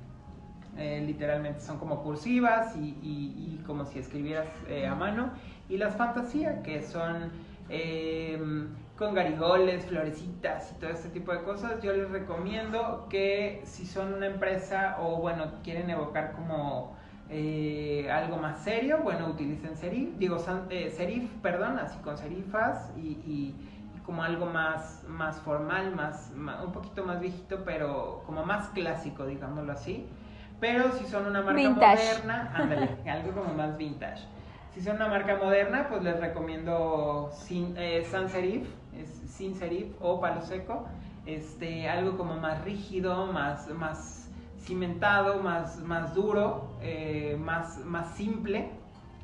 eh, literalmente son como cursivas y, como si escribieras eh, a mano. Y las fantasías, que son eh, con garigoles, florecitas y todo este tipo de cosas, yo les recomiendo que si son una empresa o bueno, quieren evocar como algo más serio, bueno, utilicen serif, digo serif, perdón, así con serifas y, como algo más, más formal, más, un poquito más viejito, pero como más clásico, digámoslo así. Pero si son una marca moderna, ándale, [LAUGHS] algo como más vintage. Si son una marca moderna, pues les recomiendo sin, eh, sans serif, sin serif o palo seco. Este, algo como más rígido, más, más cimentado, más, más duro, eh, más, más simple.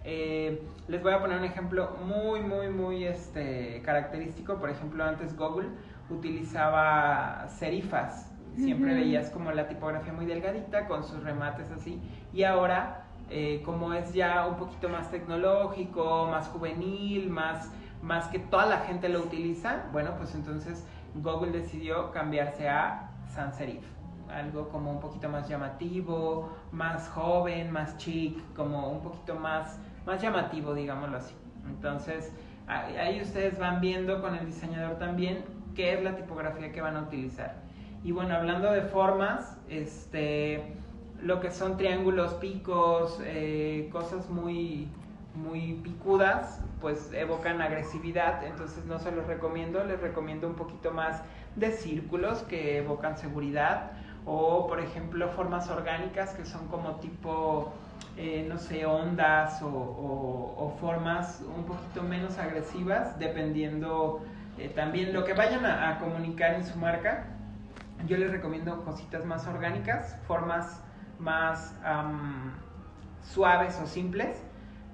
Eh, les voy a poner un ejemplo muy, muy, muy este, característico. Por ejemplo, antes Google utilizaba serifas Siempre veías como la tipografía muy delgadita con sus remates así. Y ahora, eh, como es ya un poquito más tecnológico, más juvenil, más, más que toda la gente lo utiliza, bueno, pues entonces Google decidió cambiarse a sans serif. Algo como un poquito más llamativo, más joven, más chic, como un poquito más, más llamativo, digámoslo así. Entonces, ahí ustedes van viendo con el diseñador también qué es la tipografía que van a utilizar. Y bueno, hablando de formas, este, lo que son triángulos, picos, eh, cosas muy, muy picudas, pues evocan agresividad, entonces no se los recomiendo, les recomiendo un poquito más de círculos que evocan seguridad. O por ejemplo formas orgánicas que son como tipo, eh, no sé, ondas o, formas un poquito menos agresivas dependiendo eh, también lo que vayan a, comunicar en su marca. Yo les recomiendo cositas más orgánicas, formas más suaves o simples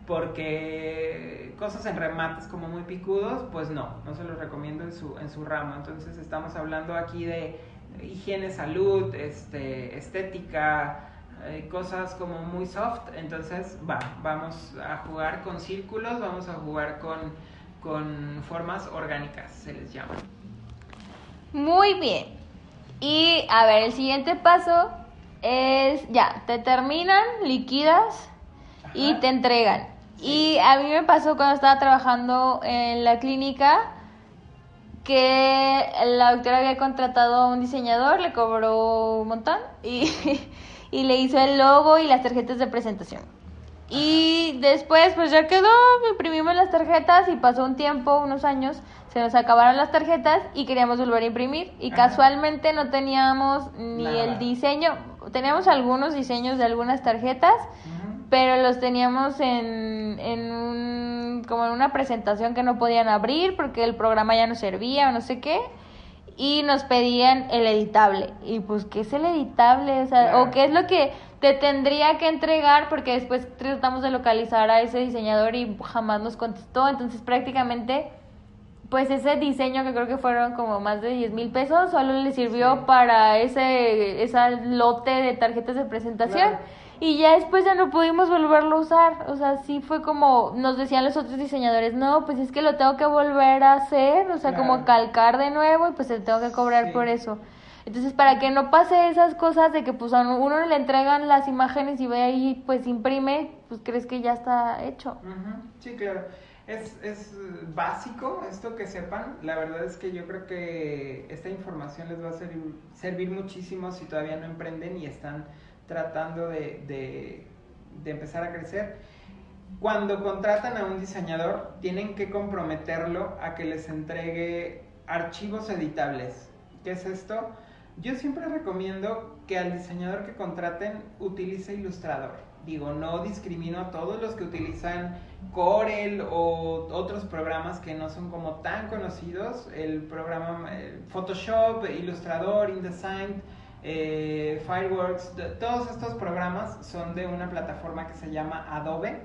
porque cosas en remates como muy picudos, pues no, no se los recomiendo en su, en su ramo. Entonces estamos hablando aquí de higiene, salud, este, estética, eh, cosas como muy soft. Entonces va, vamos a jugar con círculos, vamos a jugar con, con formas orgánicas, se les llama. Muy bien. Y a ver, el siguiente paso es, ya, te terminan, liquidas y te entregan. Y a mí me pasó cuando estaba trabajando en la clínica que la doctora había contratado a un diseñador, le cobró un montón y, [LAUGHS] y le hizo el logo y las tarjetas de presentación. Y después pues ya quedó, imprimimos las tarjetas y pasó un tiempo, unos años, se nos acabaron las tarjetas y queríamos volver a imprimir y casualmente no teníamos ni el diseño, teníamos algunos diseños de algunas tarjetas, pero los teníamos en, en un, como en una presentación que no podían abrir porque el programa ya no servía o no sé qué y nos pedían el editable. Y pues qué es el editable o, o qué es lo que te tendría que entregar porque después tratamos de localizar a ese diseñador y jamás nos contestó. Entonces prácticamente pues ese diseño que creo que fueron como más de 10 mil pesos solo le sirvió para ese esa lote de tarjetas de presentación y ya después ya no pudimos volverlo a usar. O sea, sí fue como nos decían los otros diseñadores, no, pues es que lo tengo que volver a hacer, o sea, como calcar de nuevo y pues te tengo que cobrar por eso. Entonces, para que no pase esas cosas de que pues a uno le entregan las imágenes y ve ahí, pues imprime, pues crees que ya está hecho. Sí, claro. Es, es básico esto que sepan. La verdad es que yo creo que esta información les va a servir, muchísimo si todavía no emprenden y están tratando de, empezar a crecer. Cuando contratan a un diseñador, tienen que comprometerlo a que les entregue archivos editables. ¿Qué es esto? Yo siempre recomiendo que al diseñador que contraten utilice Illustrator. Digo, no discrimino a todos los que utilizan Corel o otros programas que no son como tan conocidos. El programa eh, Photoshop, Illustrator, InDesign eh, Fireworks, todos estos programas son de una plataforma que se llama Adobe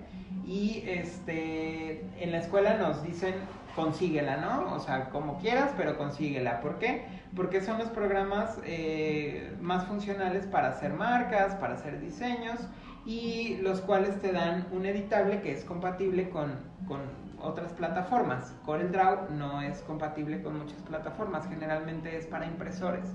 y este, en la escuela nos dicen consíguela, ¿no? O sea, como quieras, pero consíguela. ¿Por qué? Porque son los programas eh, más funcionales para hacer marcas, para hacer diseños y los cuales te dan un editable que es compatible con, con otras plataformas. CorelDRAW no es compatible con muchas plataformas, generalmente es para impresores.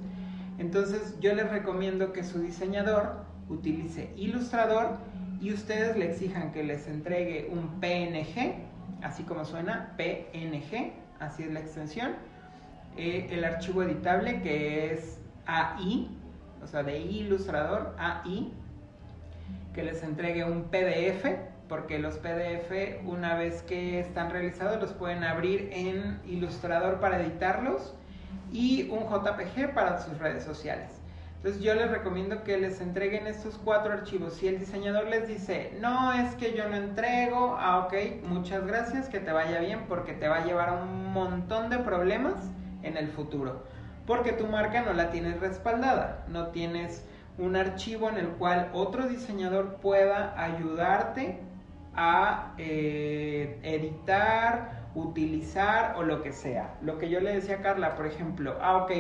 Entonces yo les recomiendo que su diseñador utilice Illustrator y ustedes le exijan que les entregue un PNG, así como suena, PNG, así es la extensión, eh, el archivo editable que es AI, o sea, de Illustrator, AI, que les entregue un PDF, porque los PDF una vez que están realizados los pueden abrir en Illustrator para editarlos y un JPG para sus redes sociales. Entonces yo les recomiendo que les entreguen estos cuatro archivos. Si el diseñador les dice, no, es que yo no entrego, ah, ok, muchas gracias, que te vaya bien porque te va a llevar a un montón de problemas en el futuro. Porque tu marca no la tienes respaldada, no tienes un archivo en el cual otro diseñador pueda ayudarte a eh, editar, utilizar o lo que sea. Lo que yo le decía a Carla, por ejemplo, ah, ok,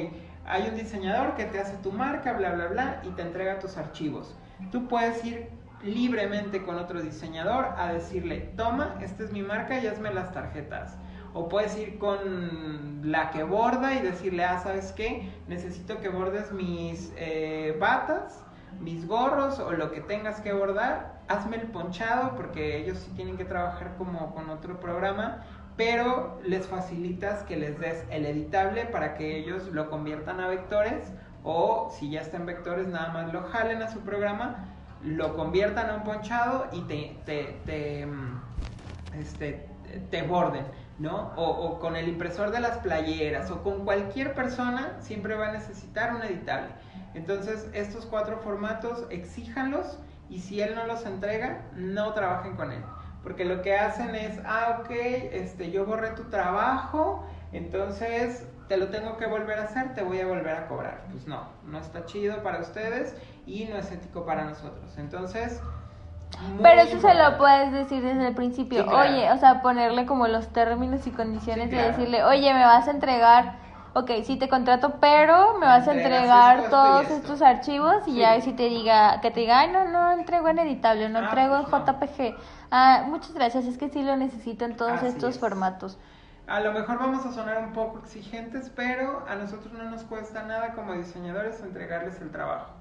hay un diseñador que te hace tu marca, bla, bla, bla, y te entrega tus archivos. Tú puedes ir libremente con otro diseñador a decirle, toma, esta es mi marca y hazme las tarjetas. O puedes ir con la que borda y decirle, ah, ¿sabes qué? Necesito que bordes mis eh, batas, mis gorros o lo que tengas que bordar. Hazme el ponchado porque ellos sí tienen que trabajar como con otro programa pero les facilitas que les des el editable para que ellos lo conviertan a vectores o si ya está en vectores nada más lo jalen a su programa, lo conviertan a un ponchado y te, te, te, mm, este, te borden. ¿No? O, o, con el impresor de las playeras o con cualquier persona siempre va a necesitar un editable. Entonces, estos cuatro formatos, exíjanlos y si él no los entrega, no trabajen con él. Porque lo que hacen es, ah, ok, este, yo borré tu trabajo, entonces te lo tengo que volver a hacer, te voy a volver a cobrar. Pues no, no está chido para ustedes y no es ético para nosotros. Entonces... Pero eso se lo puedes decir desde el principio. Oye, o sea, ponerle como los términos y condiciones y decirle, oye, me vas a entregar, ok, sí te contrato, pero me vas a entregar todos estos archivos y ya si te diga, que te diga, ay, no, no entrego en editable, no ah, entrego en pues JPG. Ah, muchas gracias, es que sí lo necesito en todos estos formatos. A lo mejor vamos a sonar un poco exigentes, pero a nosotros no nos cuesta nada como diseñadores entregarles el trabajo.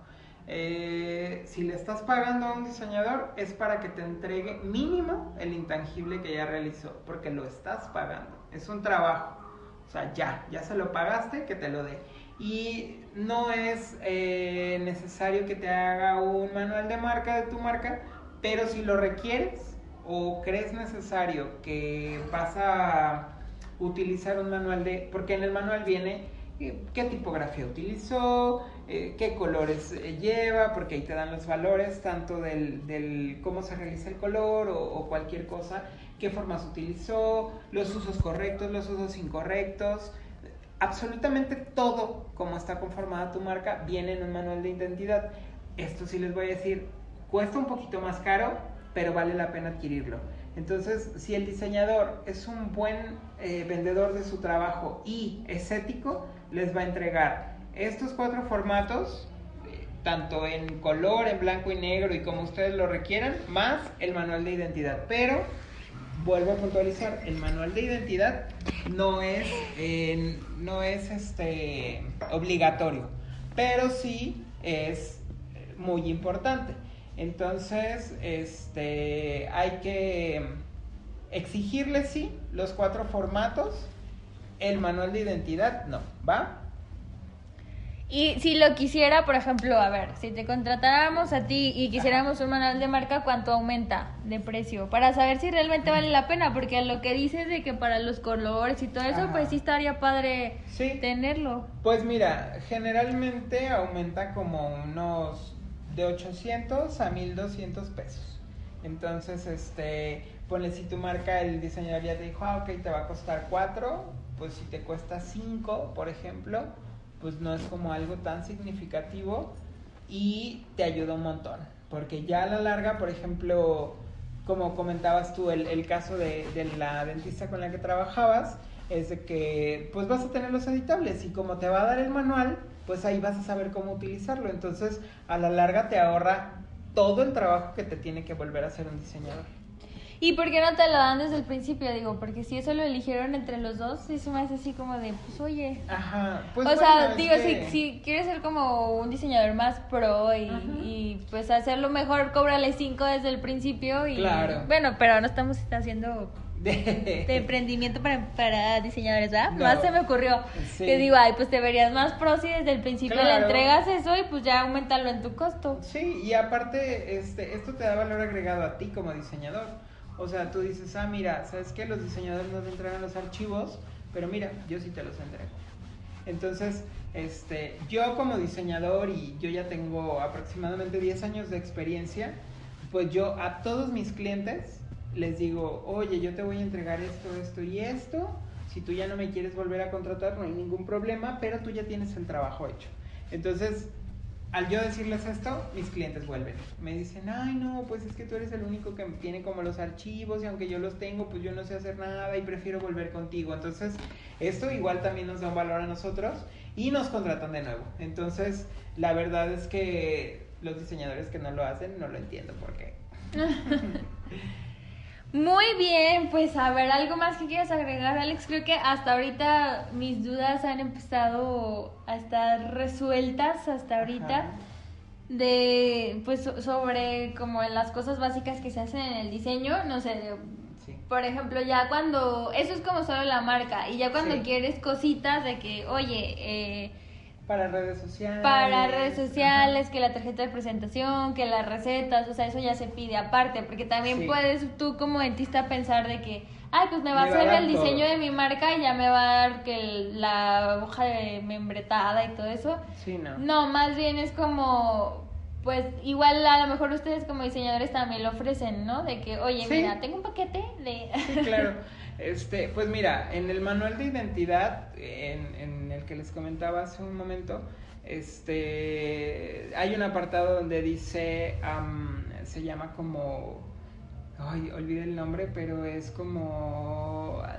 Eh, si le estás pagando a un diseñador es para que te entregue mínimo el intangible que ya realizó, porque lo estás pagando. Es un trabajo. O sea, ya, ya se lo pagaste, que te lo dé. Y no es eh, necesario que te haga un manual de marca de tu marca, pero si lo requieres o crees necesario que vas a utilizar un manual de, porque en el manual viene qué tipografía utilizó, eh, qué colores eh, lleva, porque ahí te dan los valores tanto del, del cómo se realiza el color o, cualquier cosa, qué formas utilizó, los usos correctos, los usos incorrectos. Absolutamente todo como está conformada tu marca viene en un manual de identidad. Esto sí les voy a decir, cuesta un poquito más caro, pero vale la pena adquirirlo. Entonces, si el diseñador es un buen eh, vendedor de su trabajo y es ético, les va a entregar estos cuatro formatos, eh, tanto en color, en blanco y negro y como ustedes lo requieran, más el manual de identidad. Pero, vuelvo a puntualizar, el manual de identidad no es, no es este, obligatorio, pero sí es muy importante. Entonces, este, hay que exigirle sí los cuatro formatos, el manual de identidad no, ¿va? Y si lo quisiera, por ejemplo, a ver, si te contratáramos a ti y quisiéramos un manual de marca, ¿cuánto aumenta de precio? Para saber si realmente vale la pena, porque lo que dices de que para los colores y todo eso, pues sí estaría padre tenerlo. Pues mira, generalmente aumenta como unos de 800 a 1200 pesos. Entonces, este, ponle si tu marca, el diseñador ya te dijo, ah, ok, te va a costar 4, pues si te cuesta 5, por ejemplo, pues no es como algo tan significativo y te ayuda un montón. Porque ya a la larga, por ejemplo, como comentabas tú, el, el caso de, de la dentista con la que trabajabas, es de que pues vas a tener los editables y como te va a dar el manual, pues ahí vas a saber cómo utilizarlo. Entonces, a la larga te ahorra todo el trabajo que te tiene que volver a hacer un diseñador. ¿Y por qué no te lo dan desde el principio? Digo, porque si eso lo eligieron entre los dos, sí se me hace así como de, pues oye. Ajá, pues. O sea, digo, si, si quieres ser como un diseñador más pro y, y pues hacerlo mejor, cóbrale cinco desde el principio y. Claro. Bueno, pero no estamos haciendo de, emprendimiento para, para diseñadores, ¿verdad? Más se me ocurrió. Que digo, ay, pues te verías más pro si desde el principio le entregas eso y pues ya aumentalo en tu costo. Sí, y aparte, este, esto te da valor agregado a ti como diseñador. O sea, tú dices, ah, mira, ¿sabes qué? Los diseñadores no te entregan los archivos, pero mira, yo sí te los entrego. Entonces, este, yo como diseñador y yo ya tengo aproximadamente 10 años de experiencia, pues yo a todos mis clientes les digo, oye, yo te voy a entregar esto, esto y esto. Si tú ya no me quieres volver a contratar, no hay ningún problema, pero tú ya tienes el trabajo hecho. Entonces, al yo decirles esto, mis clientes vuelven. Me dicen, ay, no, pues es que tú eres el único que tiene como los archivos y aunque yo los tengo, pues yo no sé hacer nada y prefiero volver contigo. Entonces, esto igual también nos da un valor a nosotros y nos contratan de nuevo. Entonces, la verdad es que los diseñadores que no lo hacen, no lo entiendo por qué. [LAUGHS] Muy bien, pues a ver, algo más que quieras agregar, Alex. Creo que hasta ahorita mis dudas han empezado a estar resueltas hasta ahorita. De, pues, sobre como las cosas básicas que se hacen en el diseño, no sé, por ejemplo, ya cuando, eso es como solo la marca, y ya cuando quieres cositas de que, oye, eh, para redes sociales. Para redes sociales, que la tarjeta de presentación, que las recetas, o sea, eso ya se pide aparte, porque también puedes tú como dentista pensar de que, ay, pues me va a Me va a hacer el diseño de mi marca y ya me va a dar que el- la hoja de membretada y todo eso. Sí, no. No, más bien es como, pues igual a lo mejor ustedes como diseñadores también lo ofrecen, ¿no? De que, oye, Sí. mira, tengo un paquete de... Sí, [LAUGHS] claro. Este, pues mira, en el manual de identidad, en, en el que les comentaba hace un momento, este, hay un apartado donde dice, am, se llama como, ay, olvidé el nombre, pero es como ah,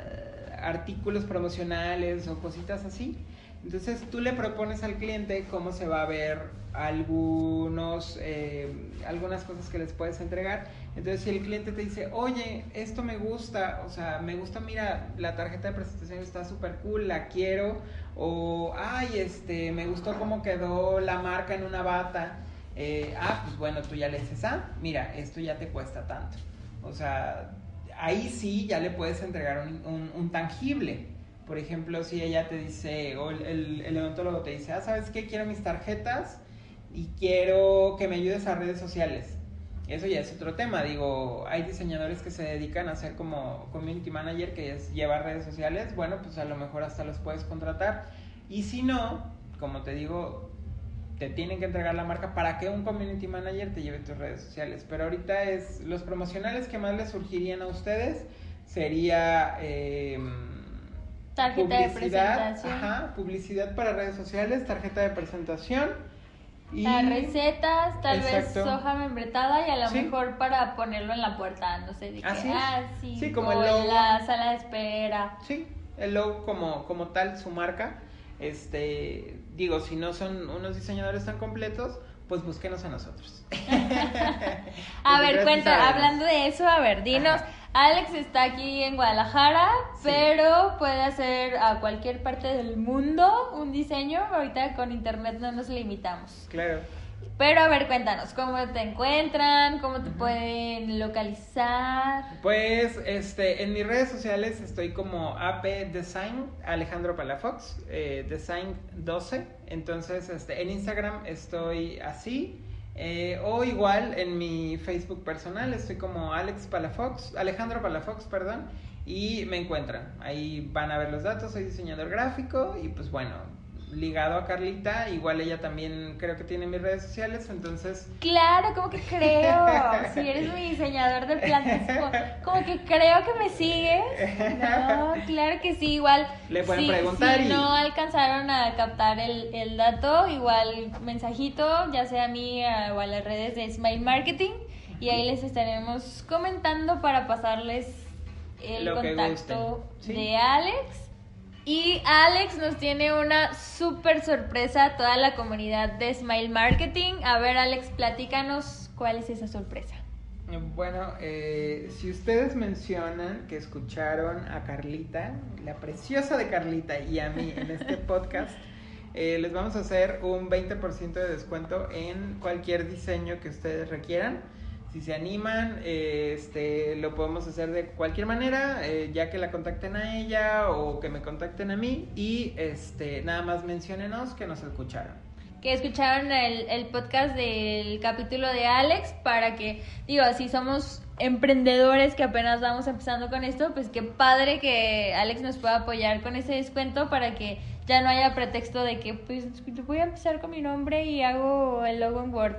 artículos promocionales o cositas así. Entonces tú le propones al cliente cómo se va a ver algunos, eh, algunas cosas que les puedes entregar. Entonces si el cliente te dice, oye, esto me gusta, o sea, me gusta, mira, la tarjeta de presentación está súper cool, la quiero, o, ay, este, me gustó cómo quedó la marca en una bata. Eh, ah, pues bueno, tú ya le dices, ah, mira, esto ya te cuesta tanto. O sea, ahí sí ya le puedes entregar un, un- un tangible. Por ejemplo, si ella te dice, o el, el, odontólogo te dice, ah, ¿sabes qué? Quiero mis tarjetas y quiero que me ayudes a redes sociales. Eso ya es otro tema. Digo, hay diseñadores que se dedican a hacer como community manager, que es llevar redes sociales. Bueno, pues a lo mejor hasta los puedes contratar. Y si no, como te digo, te tienen que entregar la marca para que un community manager te lleve tus redes sociales. Pero ahorita es los promocionales que más les surgirían a ustedes sería eh, Tarjeta de presentación. ajá, publicidad para redes sociales, tarjeta de presentación y Las recetas, tal Exacto. vez hoja membretada y a lo Sí. mejor para ponerlo en la puerta, no sé, de que, Así ah, sí, Sí, como el en logo. la sala de espera. Sí, el logo como, como tal, su marca. Este, digo, si no son unos diseñadores tan completos, pues búsquenos a nosotros. [LAUGHS] A Porque ver, cuenta, hablando de eso, a ver, dinos, Ajá. Alex está aquí en Guadalajara, Sí. pero puede hacer a cualquier parte del mundo un diseño, ahorita con internet no nos limitamos. Claro. Pero a ver, cuéntanos, ¿cómo te encuentran? ¿Cómo te pueden localizar? Pues este, en mis redes sociales estoy como AP Design Alejandro Palafox, eh, Design 12. Entonces, este, en Instagram estoy así. Eh, o igual en mi Facebook personal estoy como Alex Palafox, Alejandro Palafox, perdón. Y me encuentran. Ahí van a ver los datos, soy diseñador gráfico y pues bueno, ligado a Carlita, igual ella también creo que tiene mis redes sociales, entonces Claro, como que creo. [LAUGHS] Si eres mi diseñador de plantas, como, que creo que me sigues. No, claro que sí, igual. Le pueden si- preguntar Si y- no alcanzaron a captar el, el dato, igual mensajito, ya sea a mí o a las redes de Smile Marketing. Y ahí les estaremos comentando para pasarles el Lo contacto de Alex. Y Alex nos tiene una súper sorpresa a toda la comunidad de Smile Marketing. A ver, Alex, platícanos cuál es esa sorpresa. Bueno, eh, si ustedes mencionan que escucharon a Carlita, la preciosa de Carlita y a mí en este [LAUGHS] podcast, eh, les vamos a hacer un 20% de descuento en cualquier diseño que ustedes requieran. Si se animan, eh, este, lo podemos hacer de cualquier manera, eh, ya que la contacten a ella o que me contacten a mí y este, nada más menciónenos que nos escucharon. Que escucharon el, el podcast del capítulo de Alex para que, digo, si somos emprendedores que apenas vamos empezando con esto, pues qué padre que Alex nos pueda apoyar con ese descuento para que ya no haya pretexto de que, pues, voy a empezar con mi nombre y hago el logo en Word.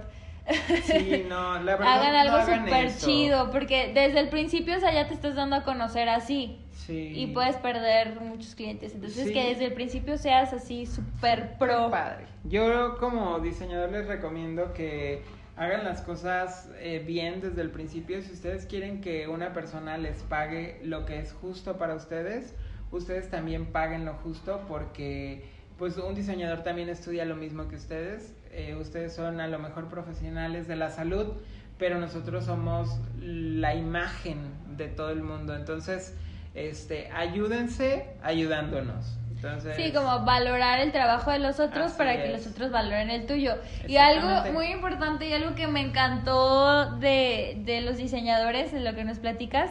Sí, no, la verdad. [LAUGHS] hagan no algo hagan súper chido, porque desde el principio, o sea, ya te estás dando a conocer así. Sí. Y puedes perder muchos clientes. Entonces, Sí. que desde el principio seas así súper pro. Padre. Yo como diseñador les recomiendo que hagan las cosas eh, bien desde el principio. Si ustedes quieren que una persona les pague lo que es justo para ustedes, ustedes también paguen lo justo porque pues un diseñador también estudia lo mismo que ustedes. Eh, ustedes son a lo mejor profesionales de la salud, pero nosotros somos la imagen de todo el mundo. Entonces, este, ayúdense ayudándonos. Entonces, Sí, como valorar el trabajo de los otros para que los otros valoren el tuyo. Y algo muy importante y algo que me encantó de, de los diseñadores, de lo que nos platicas,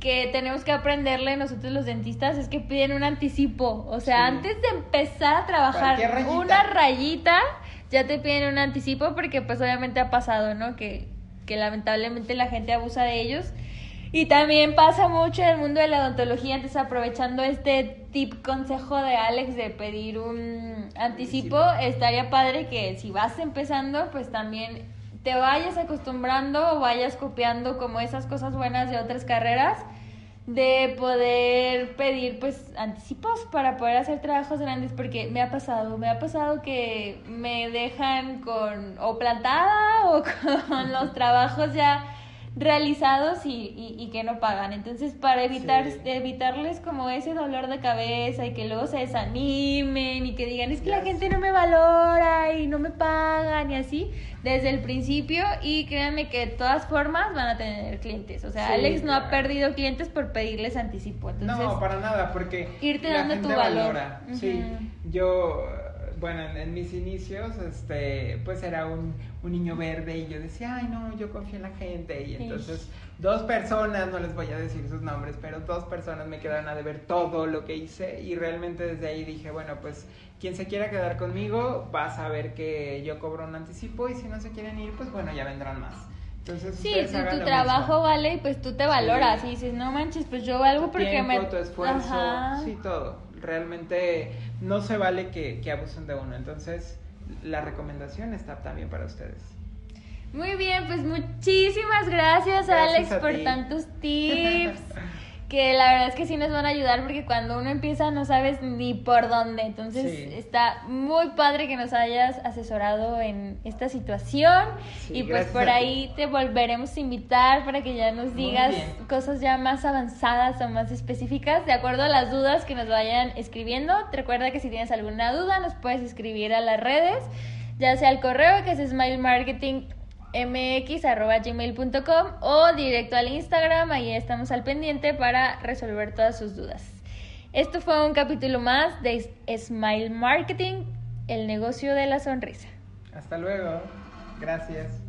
que tenemos que aprenderle nosotros los dentistas, es que piden un anticipo. O sea, Sí. antes de empezar a trabajar rayita. una rayita, ya te piden un anticipo porque pues obviamente ha pasado, ¿no? Que, que lamentablemente la gente abusa de ellos. Y también pasa mucho en el mundo de la odontología, entonces aprovechando este tip consejo de Alex de pedir un anticipo, estaría padre que si vas empezando, pues también te vayas acostumbrando o vayas copiando como esas cosas buenas de otras carreras de poder pedir pues anticipos para poder hacer trabajos grandes porque me ha pasado, me ha pasado que me dejan con o plantada o [LAUGHS] con los trabajos ya realizados y, y, que no pagan. Entonces, para evitar evitarles como ese dolor de cabeza y que luego se desanimen y que digan, es que la gente no me valora y no me pagan y así, desde el principio y créanme que de todas formas van a tener clientes. O sea, Alex no ha perdido clientes por pedirles anticipo. Entonces, no, para nada, porque irte dando tu valor. Sí, yo bueno, en, mis inicios, este, pues era un, un, niño verde y yo decía, ay, no, yo confío en la gente. Y entonces, dos personas, no les voy a decir sus nombres, pero dos personas me quedaron a deber todo lo que hice y realmente desde ahí dije, bueno, pues quien se quiera quedar conmigo va a saber que yo cobro un anticipo y si no se quieren ir, pues bueno, ya vendrán más. Entonces, sí, tu, trabajo vale y pues tú te valoras y dices, no manches, pues yo valgo porque me... tu esfuerzo, sí, todo. Realmente no se vale que, que abusen de uno. Entonces, la recomendación está también para ustedes. Muy bien, pues muchísimas gracias, Alex por tantos [LAUGHS] tips. Que la verdad es que sí nos van a ayudar porque cuando uno empieza no sabes ni por dónde. Entonces está muy padre que nos hayas asesorado en esta situación y pues por ahí te volveremos a invitar para que ya nos digas cosas ya más avanzadas o más específicas de acuerdo a las dudas que nos vayan escribiendo. Recuerda que si tienes alguna duda nos puedes escribir a las redes, ya sea al correo que es Smile Marketing mx.gmail.com o directo al Instagram, ahí estamos al pendiente para resolver todas sus dudas. Esto fue un capítulo más de Smile Marketing, el negocio de la sonrisa. Hasta luego, gracias.